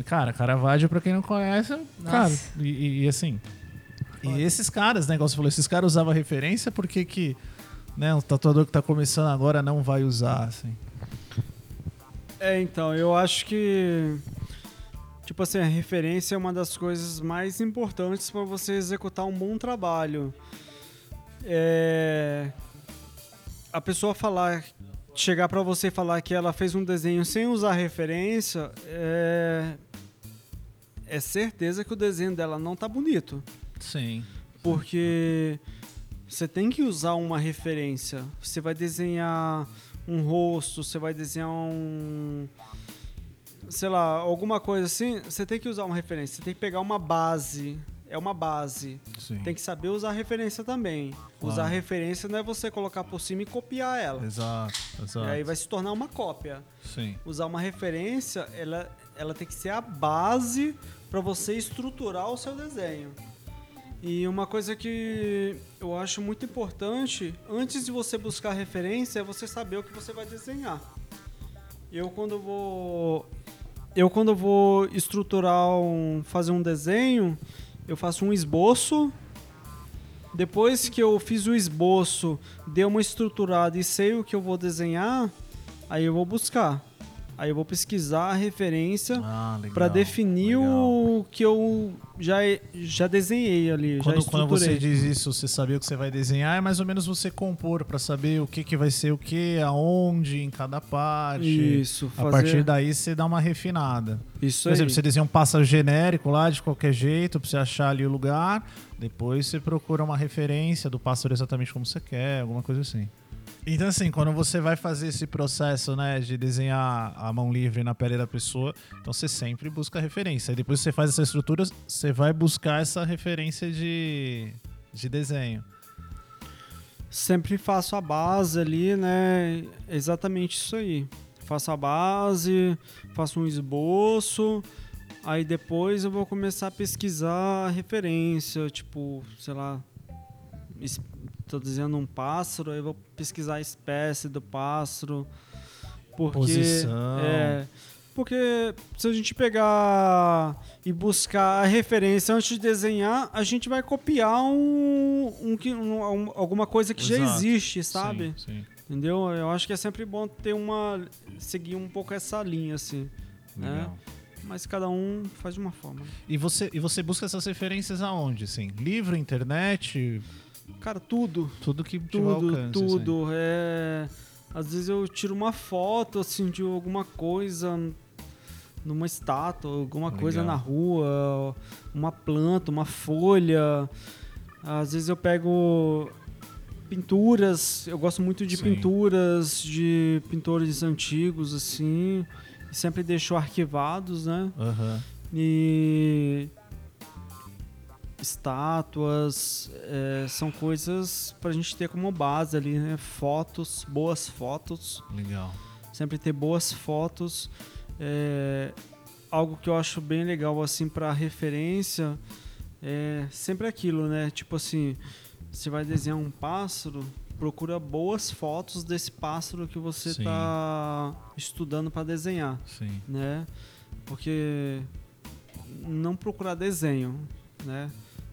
Cara, Caravaggio, pra quem não conhece, cara, e, e- e assim. E esses caras, né, igual você falou, esses caras usavam referência, por que que, né, um tatuador que tá começando agora não vai usar, assim? É, então, eu acho que. Tipo assim, a referência é uma das coisas mais importantes para você executar um bom trabalho. É. A pessoa falar. Chegar para você e falar que ela fez um desenho sem usar referência, é. É certeza que o desenho dela não tá bonito. Sim. Porque você tem que usar uma referência. Você vai desenhar um rosto, você vai desenhar um. Sei lá, alguma coisa assim. Você tem que usar uma referência. Você tem que pegar uma base. É uma base. Sim. Tem que saber usar referência também. Claro. Usar referência não é você colocar por cima e copiar ela. Exato, exato. E aí vai se tornar uma cópia. Sim. Usar uma referência, ela, ela tem que ser a base para você estruturar o seu desenho. E uma coisa que eu acho muito importante, antes de você buscar referência, é você saber o que você vai desenhar. Eu quando vou eu quando vou estruturar um, fazer um desenho, eu faço um esboço. Depois que eu fiz o esboço, dei uma estruturada e sei o que eu vou desenhar, aí eu vou buscar. Aí eu vou pesquisar a referência Ah, para definir legal. o que eu já, já desenhei ali, já Quando, quando estruturei. você diz isso, você saber o que você vai desenhar, é mais ou menos você compor pra saber o que, que vai ser o que, aonde, em cada parte. Isso, A fazer partir daí você dá uma refinada. isso Por aí. exemplo, você desenha um pássaro genérico lá de qualquer jeito pra você achar ali o lugar. Depois você procura uma referência do pássaro exatamente como você quer, alguma coisa assim. Então, assim, quando você vai fazer esse processo, né, de desenhar a mão livre na pele da pessoa, então você sempre busca referência. Aí depois que você faz essa estrutura, você vai buscar essa referência de, de desenho. Sempre faço a base ali, né? Exatamente isso aí. Faço a base, faço um esboço, aí depois eu vou começar a pesquisar a referência, tipo, sei lá, es- tô desenhando um pássaro, eu vou pesquisar a espécie do pássaro, porque Posição. é, porque se a gente pegar e buscar a referência antes de desenhar, a gente vai copiar um, um um- um- alguma coisa que já Exato. existe, sabe? Sim, sim. Entendeu? Eu acho que é sempre bom ter uma seguir um pouco essa linha assim, né? Mas cada um faz de uma forma. E você, e você busca essas referências aonde, assim? Livro, internet, Cara, tudo, tudo que tudo, alcance, assim. tudo. É, às vezes eu tiro uma foto assim de alguma coisa numa estátua, alguma coisa Legal. na rua, uma planta, uma folha. Às vezes eu pego pinturas, eu gosto muito de Sim. pinturas de pintores antigos, assim, sempre deixo arquivados, né? Aham. E estátuas é, são coisas pra gente ter como base ali, né? Fotos, boas fotos, Legal. sempre ter boas fotos. É, algo que eu acho bem legal assim para referência é sempre aquilo, né? Tipo assim, você vai desenhar um pássaro, procura boas fotos desse pássaro que você Sim. tá estudando para desenhar Sim. né? Porque não procurar desenho, né?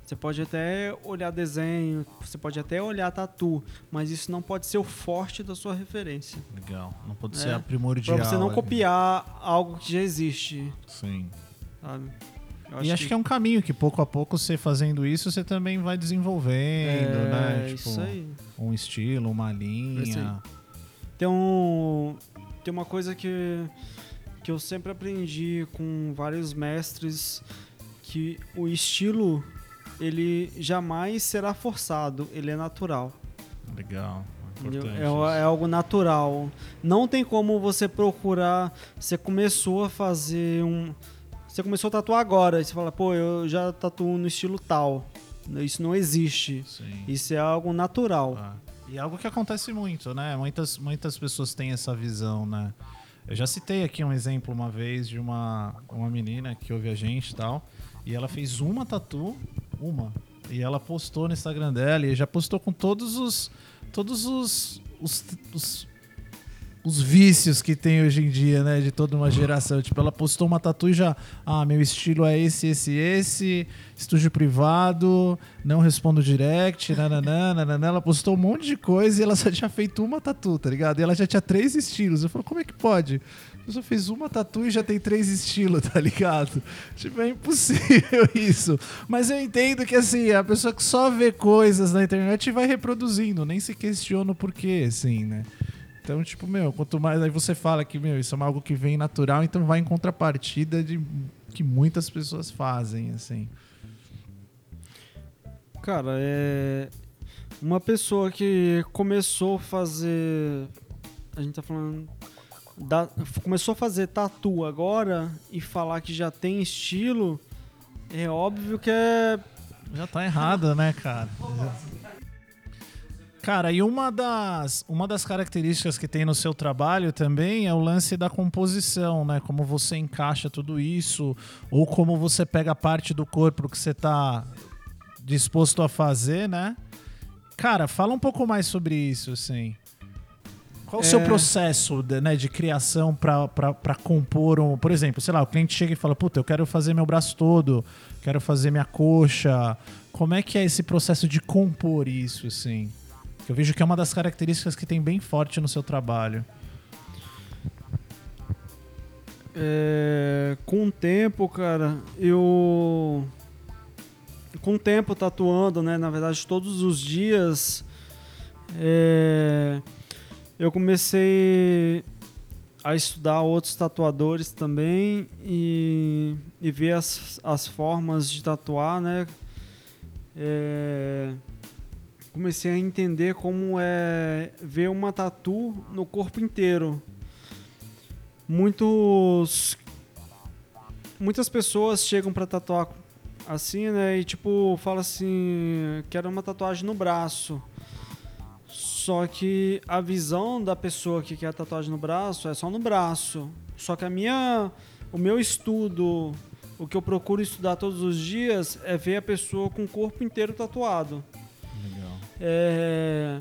Você pode até olhar desenho, você pode até olhar tatu, mas isso não pode ser o forte da sua referência. Legal. Não pode É. ser a primordial. Pra você não ali. copiar algo que já existe, Sim. sabe? Eu e acho que... é um caminho que pouco a pouco você fazendo isso, você também vai desenvolvendo, é, né? isso aí. um estilo, uma linha. Tem um tem uma coisa que que eu sempre aprendi com vários mestres que o estilo ele jamais será forçado, ele é natural. Legal. É, é algo natural. Não tem como você procurar. Você começou a fazer um. Você começou a tatuar agora. E você fala, pô, eu já tatuo no estilo tal. Isso não existe. Sim. Isso é algo natural. Ah, E é algo que acontece muito, né? Muitas, muitas pessoas têm essa visão, né? Eu já citei aqui um exemplo uma vez de uma, uma menina que ouve a gente e tal. E ela fez uma tatu, uma. E ela postou no Instagram dela e já postou com todos os. Todos os. os, os os vícios que tem hoje em dia, né? De toda uma geração. Tipo, ela postou uma tatu e já. Ah, meu estilo é esse, esse, esse. Estúdio privado. Não respondo direct. Nananã, nananã. Ela postou um monte de coisa e ela só tinha feito uma tatu, tá ligado? E ela já tinha três estilos. Eu falo, como é que pode? Só fez uma tatu e já tem três estilos, tá ligado? Tipo, é impossível isso. Mas eu entendo que, assim, a pessoa que só vê coisas na internet vai reproduzindo, nem se questiona o porquê, assim, né? Então, tipo, meu, quanto mais aí você fala que, meu, isso é algo que vem natural, então vai em contrapartida de que muitas pessoas fazem, assim. Cara, é. Uma pessoa que começou a fazer. A gente tá falando. Da- começou a fazer tatu agora e falar que já tem estilo. É óbvio que é. Já tá errado, né, cara? Cara, e uma das, uma das características que tem no seu trabalho também é o lance da composição, né? Como você encaixa tudo isso, ou como você pega parte do corpo que você tá disposto a fazer, né? Cara, fala um pouco mais sobre isso, assim. Qual o seu É. processo de, né, de criação pra compor um. Por exemplo, sei lá, o cliente chega e fala: Puta, eu quero fazer meu braço todo, quero fazer minha coxa. Como é que é esse processo de compor isso, assim? Eu vejo que é uma das características que tem bem forte no seu trabalho. É, com o tempo, cara, eu. Com o tempo tatuando, né? Na verdade, todos os dias. é, eu comecei a estudar outros tatuadores também e, e ver as, as formas de tatuar, né? É, comecei a entender como é ver uma tatu no corpo inteiro muitos muitas pessoas chegam pra tatuar assim, né? E tipo, fala assim, quero uma tatuagem no braço. Só que a visão da pessoa que quer tatuagem no braço é só no braço. Só que a minha o meu estudo, o que eu procuro estudar todos os dias é ver a pessoa com o corpo inteiro tatuado. Legal. É,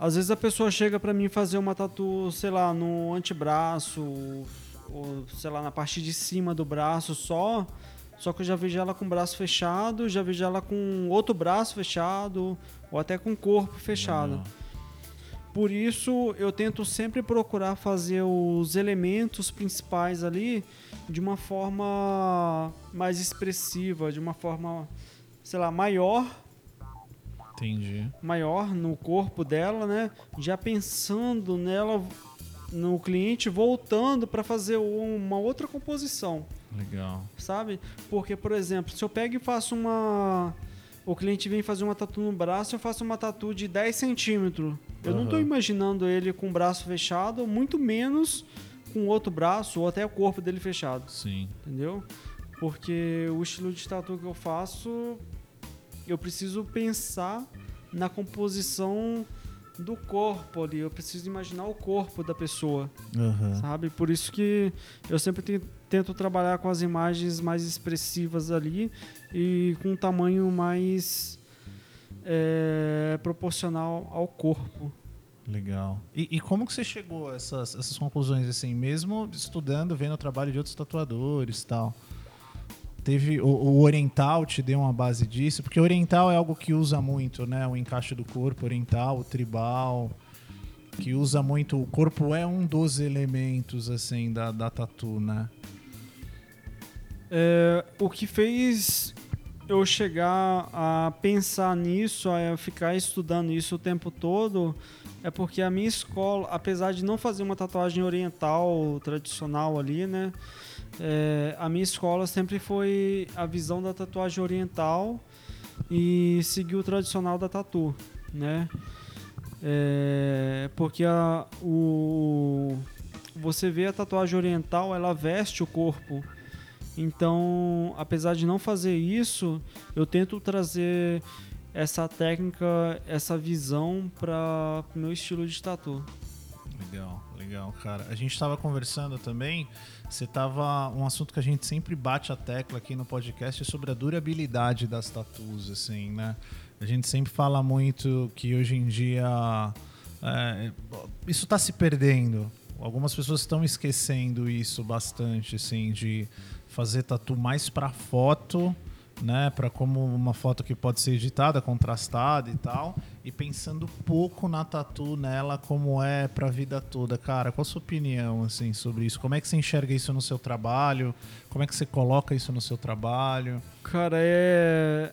Às vezes a pessoa chega pra mim fazer uma tatu, sei lá, no antebraço, ou sei lá, na parte de cima do braço só. Só que eu já vejo ela com o braço fechado, já vejo ela com outro braço fechado, ou até com o corpo fechado. Legal. Por isso eu tento sempre procurar fazer os elementos principais ali de uma forma mais expressiva, de uma forma, sei lá, maior Entendi. maior no corpo dela, né? Já pensando nela no cliente voltando para fazer uma outra composição, Legal. sabe? Porque, por exemplo, se eu pego e faço uma. O cliente vem fazer uma tatu no braço, eu faço uma tatu de 10 centímetros. Eu não estou imaginando ele com o braço fechado, muito menos com o outro braço ou até o corpo dele fechado, Sim. entendeu? Porque o estilo de tatu que eu faço, eu preciso pensar na composição do corpo ali. Eu preciso imaginar o corpo da pessoa, Aham. sabe? Por isso que eu sempre tento trabalhar com as imagens mais expressivas ali e com um tamanho mais é, proporcional ao corpo. Legal. E, e como que você chegou a essas, essas conclusões, assim, mesmo estudando, vendo o trabalho de outros tatuadores e tal? Teve o, o oriental te deu uma base disso, porque oriental é algo que usa muito, né? O encaixe do corpo oriental, o tribal, que usa muito. O corpo é um dos elementos assim da, da tatu, né? É, o que fez eu chegar a pensar nisso, a ficar estudando isso o tempo todo, é porque a minha escola, apesar de não fazer uma tatuagem oriental tradicional ali, né? é, a minha escola sempre foi a visão da tatuagem oriental e seguir o tradicional da tatu, né? É, porque a, o, você vê a tatuagem oriental, ela veste o corpo. Então, apesar de não fazer isso, eu tento trazer essa técnica, essa visão para meu estilo de tatu. Legal, legal, cara. A gente estava conversando também. Você tava um assunto que a gente sempre bate a tecla aqui no podcast é sobre a durabilidade das tatus, assim, né? A gente sempre fala muito que hoje em dia é, isso está se perdendo. Algumas pessoas estão esquecendo isso bastante, assim, de fazer tatu mais para foto, né, para como uma foto que pode ser editada, contrastada e tal, e pensando pouco na tatu nela como é para a vida toda. Cara, qual a sua opinião assim sobre isso? Como é que você enxerga isso no seu trabalho? Como é que você coloca isso no seu trabalho? Cara, é.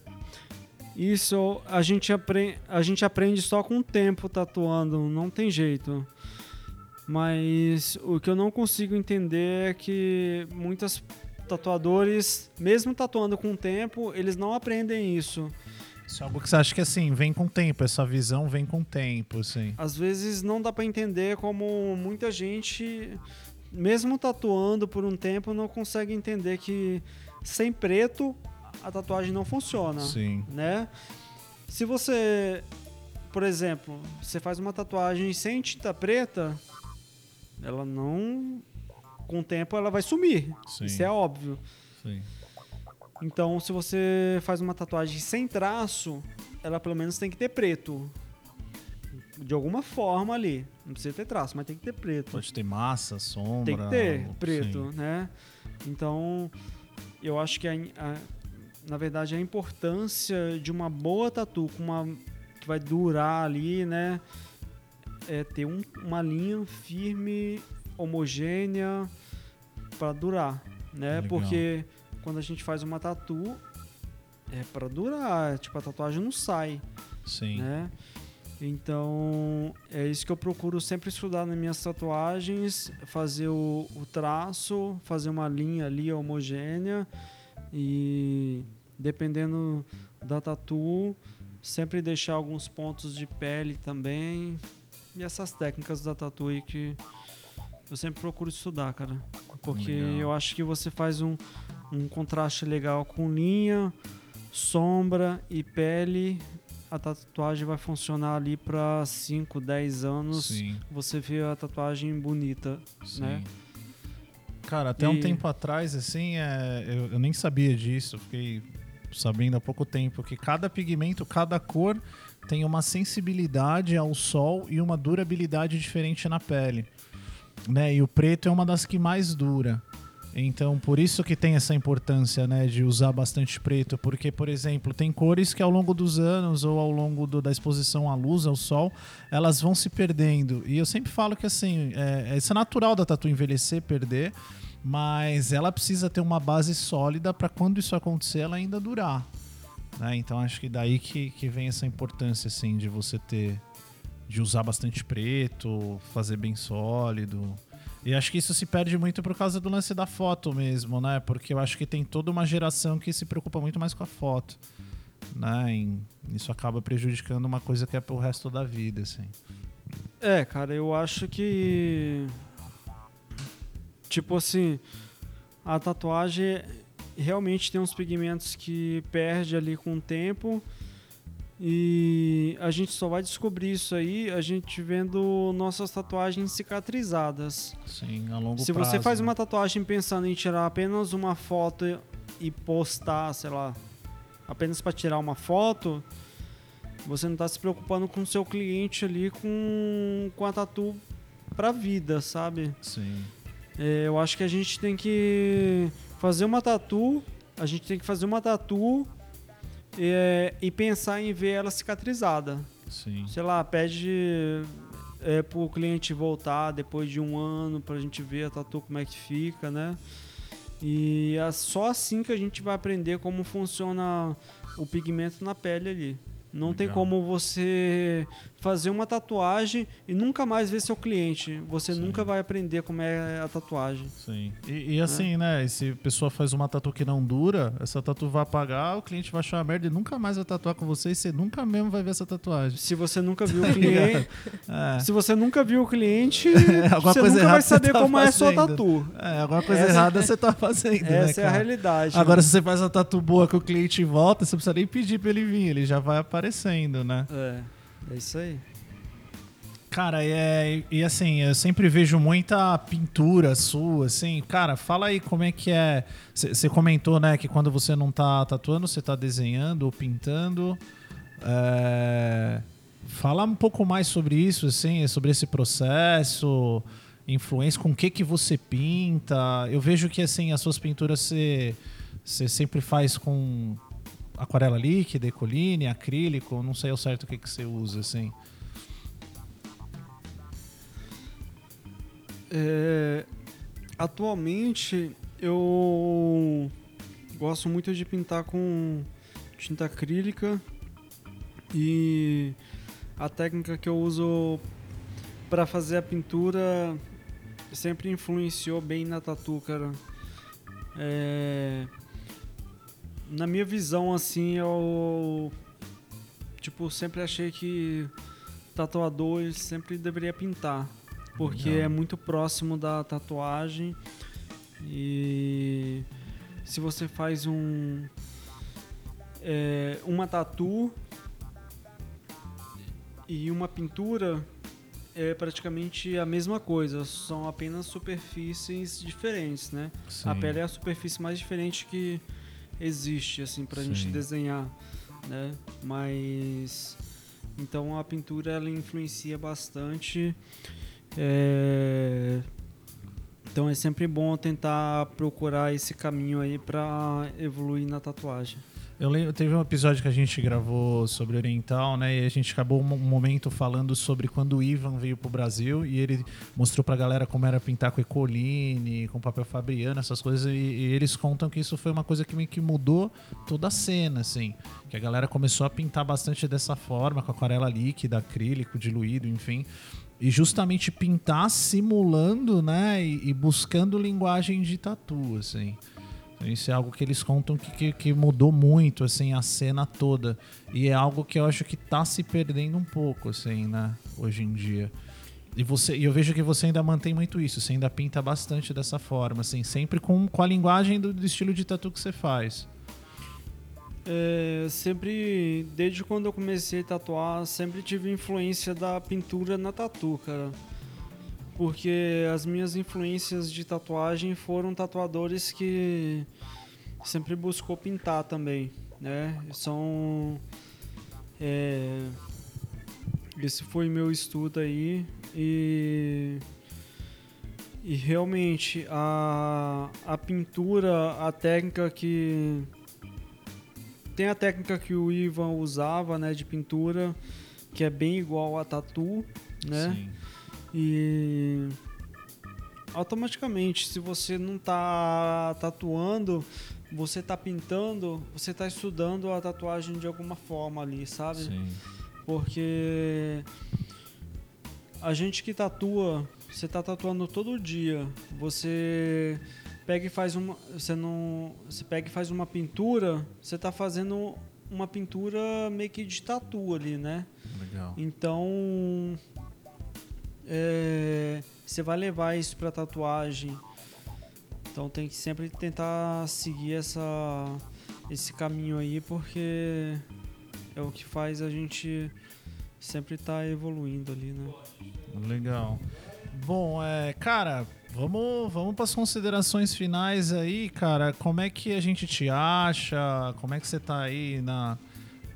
Isso a gente, apre... a gente aprende só com o tempo tatuando, não tem jeito. Mas o que eu não consigo entender é que muitos tatuadores, mesmo tatuando com o tempo, eles não aprendem isso. Isso é algo que você acha que assim, vem com o tempo, essa visão vem com o tempo, assim. Às vezes não dá pra entender como muita gente, mesmo tatuando por um tempo, não consegue entender que sem preto a tatuagem não funciona. Sim. né? Se você, por exemplo, você faz uma tatuagem sem tinta preta, ela não com o tempo ela vai sumir. Sim. Isso é óbvio. Sim. Então, se você faz uma tatuagem sem traço, ela pelo menos tem que ter preto. De alguma forma ali. Não precisa ter traço, mas tem que ter preto. Pode ter massa, sombra. Tem que ter preto, sim. né? Então, eu acho que a, a- na verdade a importância de uma boa tatu com uma que vai durar ali, né? É ter um- uma linha firme, homogênea para durar, né? Legal. Porque quando a gente faz uma tatu é para durar, tipo a tatuagem não sai Sim. né? Então, é isso que eu procuro sempre estudar nas minhas tatuagens, fazer o, o traço, fazer uma linha ali homogênea e dependendo da tatu, sempre deixar alguns pontos de pele também. E essas técnicas da tatu que eu sempre procuro estudar, cara. Porque Legal. eu acho que você faz um, um contraste legal com linha, sombra e pele, a tatuagem vai funcionar ali para 5, 10 anos. Sim. Você vê a tatuagem bonita, Sim. né? Cara, até um E- tempo atrás, assim, é, eu, eu nem sabia disso, fiquei sabendo há pouco tempo que cada pigmento, cada cor tem uma sensibilidade ao sol e uma durabilidade diferente na pele. Né? E o preto é uma das que mais dura. Então, por isso que tem essa importância, né, de usar bastante preto, porque, por exemplo, tem cores que ao longo dos anos ou ao longo do- da exposição à luz, ao sol, elas vão se perdendo. E eu sempre falo que assim, é, isso é natural da tatu envelhecer, perder, mas ela precisa ter uma base sólida para quando isso acontecer, ela ainda durar. né? Então acho que daí que, que vem essa importância assim de você ter de usar bastante preto, fazer bem sólido. E acho que isso se perde muito por causa do lance da foto mesmo, né? Porque eu acho que tem toda uma geração que se preocupa muito mais com a foto. Né? E isso acaba prejudicando uma coisa que é pro resto da vida, assim. É, cara, eu acho que. Tipo assim, a tatuagem realmente tem uns pigmentos que perde ali com o tempo. E a gente só vai descobrir isso aí a gente vendo nossas tatuagens cicatrizadas. Sim, a longo Se prazo. você faz né? uma tatuagem pensando em tirar apenas uma foto e postar, sei lá, apenas para tirar uma foto, você não está se preocupando com o seu cliente ali com, com a tatu pra vida, sabe? Sim, É, eu acho que a gente tem que fazer uma tatu, a gente tem que fazer uma tatu é, e pensar em ver ela cicatrizada. sim. Sei lá, pede é, pro cliente voltar depois de um ano pra gente ver a tatu como é que fica, né? E é só assim que a gente vai aprender como funciona o pigmento na pele ali. Não tem Legal. como você fazer uma tatuagem e nunca mais ver seu cliente. Você Sim. nunca vai aprender como é a tatuagem. Sim. E, e assim, né? e Se a pessoa faz uma tatu que não dura, essa tatu vai apagar, o cliente vai achar uma merda e nunca mais vai tatuar com você e você nunca mesmo vai ver essa tatuagem. Se você nunca viu o cliente, É. se você nunca viu o cliente, alguma você nunca vai saber tá como é a sua fazendo. tatu. É, alguma coisa Essa- errada você tá fazendo, né, Essa é a realidade. Agora, né? se você faz uma tatu boa que o cliente volta, você não precisa nem pedir pra ele vir, ele já vai aparecendo, né? É, é isso aí. Cara, é, e assim, eu sempre vejo muita pintura sua, assim. Cara, fala aí como é que é. Você comentou, né, que quando você não tá tatuando, você tá desenhando ou pintando. É, fala um pouco mais sobre isso, assim, sobre esse processo, influência, com o que que você pinta. Eu vejo que, assim, as suas pinturas você você sempre faz com aquarela líquida, ecoline, acrílico, não sei ao certo o que que você usa, assim. É, atualmente eu gosto muito de pintar com tinta acrílica e a técnica que eu uso para fazer a pintura sempre influenciou bem na tatu, cara. É, na minha visão, assim, eu tipo sempre achei que tatuador sempre deveria pintar porque Legal. é muito próximo da tatuagem e se você faz um é, uma tatu e uma pintura é praticamente a mesma coisa, são apenas superfícies diferentes, né? A Sim. pele é a superfície mais diferente que existe assim pra gente Sim. desenhar, né? Mas então a pintura ela influencia bastante. É, Então é sempre bom tentar procurar esse caminho aí pra evoluir na tatuagem. Eu lembro, teve um episódio que a gente gravou sobre Oriental, né? E a gente acabou um momento falando sobre quando o Ivan veio pro Brasil e ele mostrou pra galera como era pintar com ecoline, com papel fabriano, essas coisas. E, e eles contam que isso foi uma coisa que meio que mudou toda a cena, assim. Que a galera começou a pintar bastante dessa forma, com aquarela líquida, acrílico, diluído, enfim. E justamente pintar simulando, né? E, e buscando linguagem de tatu, assim. Isso é algo que eles contam que, que, que mudou muito, assim, a cena toda. E é algo que eu acho que tá se perdendo um pouco, assim, né? Hoje em dia. E você, eu vejo que você ainda mantém muito isso, você ainda pinta bastante dessa forma, assim, sempre com, com a linguagem do, do estilo de tatu que você faz. É, sempre, desde quando eu comecei a tatuar, sempre tive influência da pintura na tatu, cara. Porque as minhas influências de tatuagem foram tatuadores que sempre buscou pintar também, né? São... é, esse foi meu estudo aí e... E realmente a, a pintura, a técnica que tem a técnica que o Ivan usava, né, de pintura, que é bem igual a tatu, né? Sim. E automaticamente, se você não tá tatuando, você tá pintando, você tá estudando a tatuagem de alguma forma ali, sabe? Sim. Porque a gente que tatua, você tá tatuando todo dia. Você pega e faz uma, você não, você pega e faz uma pintura, você tá fazendo uma pintura meio que de tatu ali, né? Legal. Então, é, você vai levar isso para tatuagem. Então tem que sempre tentar seguir essa, esse caminho aí, porque é o que faz a gente sempre estar evoluindo ali, né? Legal. Bom, é, cara, vamos, vamos para as considerações finais aí, cara. Como é que a gente te acha? Como é que você tá aí na,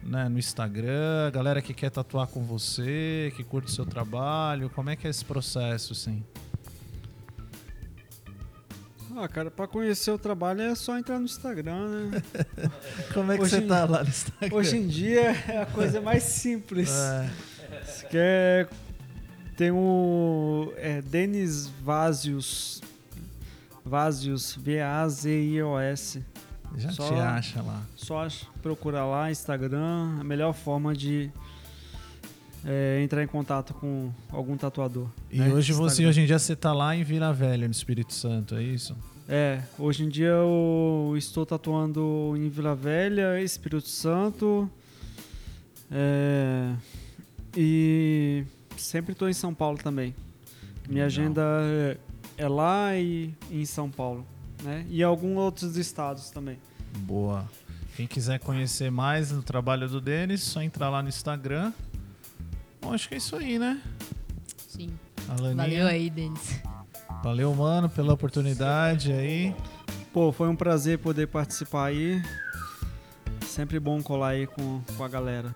né, no Instagram? Galera que quer tatuar com você, que curte o seu trabalho, como é que é esse processo, assim? Ah, cara, para conhecer o trabalho é só entrar no Instagram, né? Como é que Hoje você em- tá lá no Instagram? Hoje em dia é a coisa mais simples. É, Você quer. Tem o. É, Denis Vazios. Vazios, V-A-Z-I-O-S. Já Só- te acha lá. Só procurar lá, Instagram, a melhor forma de é, entrar em contato com algum tatuador. E né? hoje você, Instagram. hoje em dia, você tá lá em Vila Velha, no Espírito Santo, é isso? É, hoje em dia eu estou tatuando em Vila Velha, Espírito Santo. é, e sempre estou em São Paulo também. Minha Legal. agenda é, é lá e em São Paulo. Né? E alguns outros estados também. Boa. Quem quiser conhecer mais do trabalho do Denis, só entrar lá no Instagram. Bom, acho que é isso aí, né? Sim. Alaninha. Valeu aí, Denis. Valeu, mano, pela oportunidade aí. Pô, foi um prazer poder participar aí. Sempre bom colar aí com, com a galera.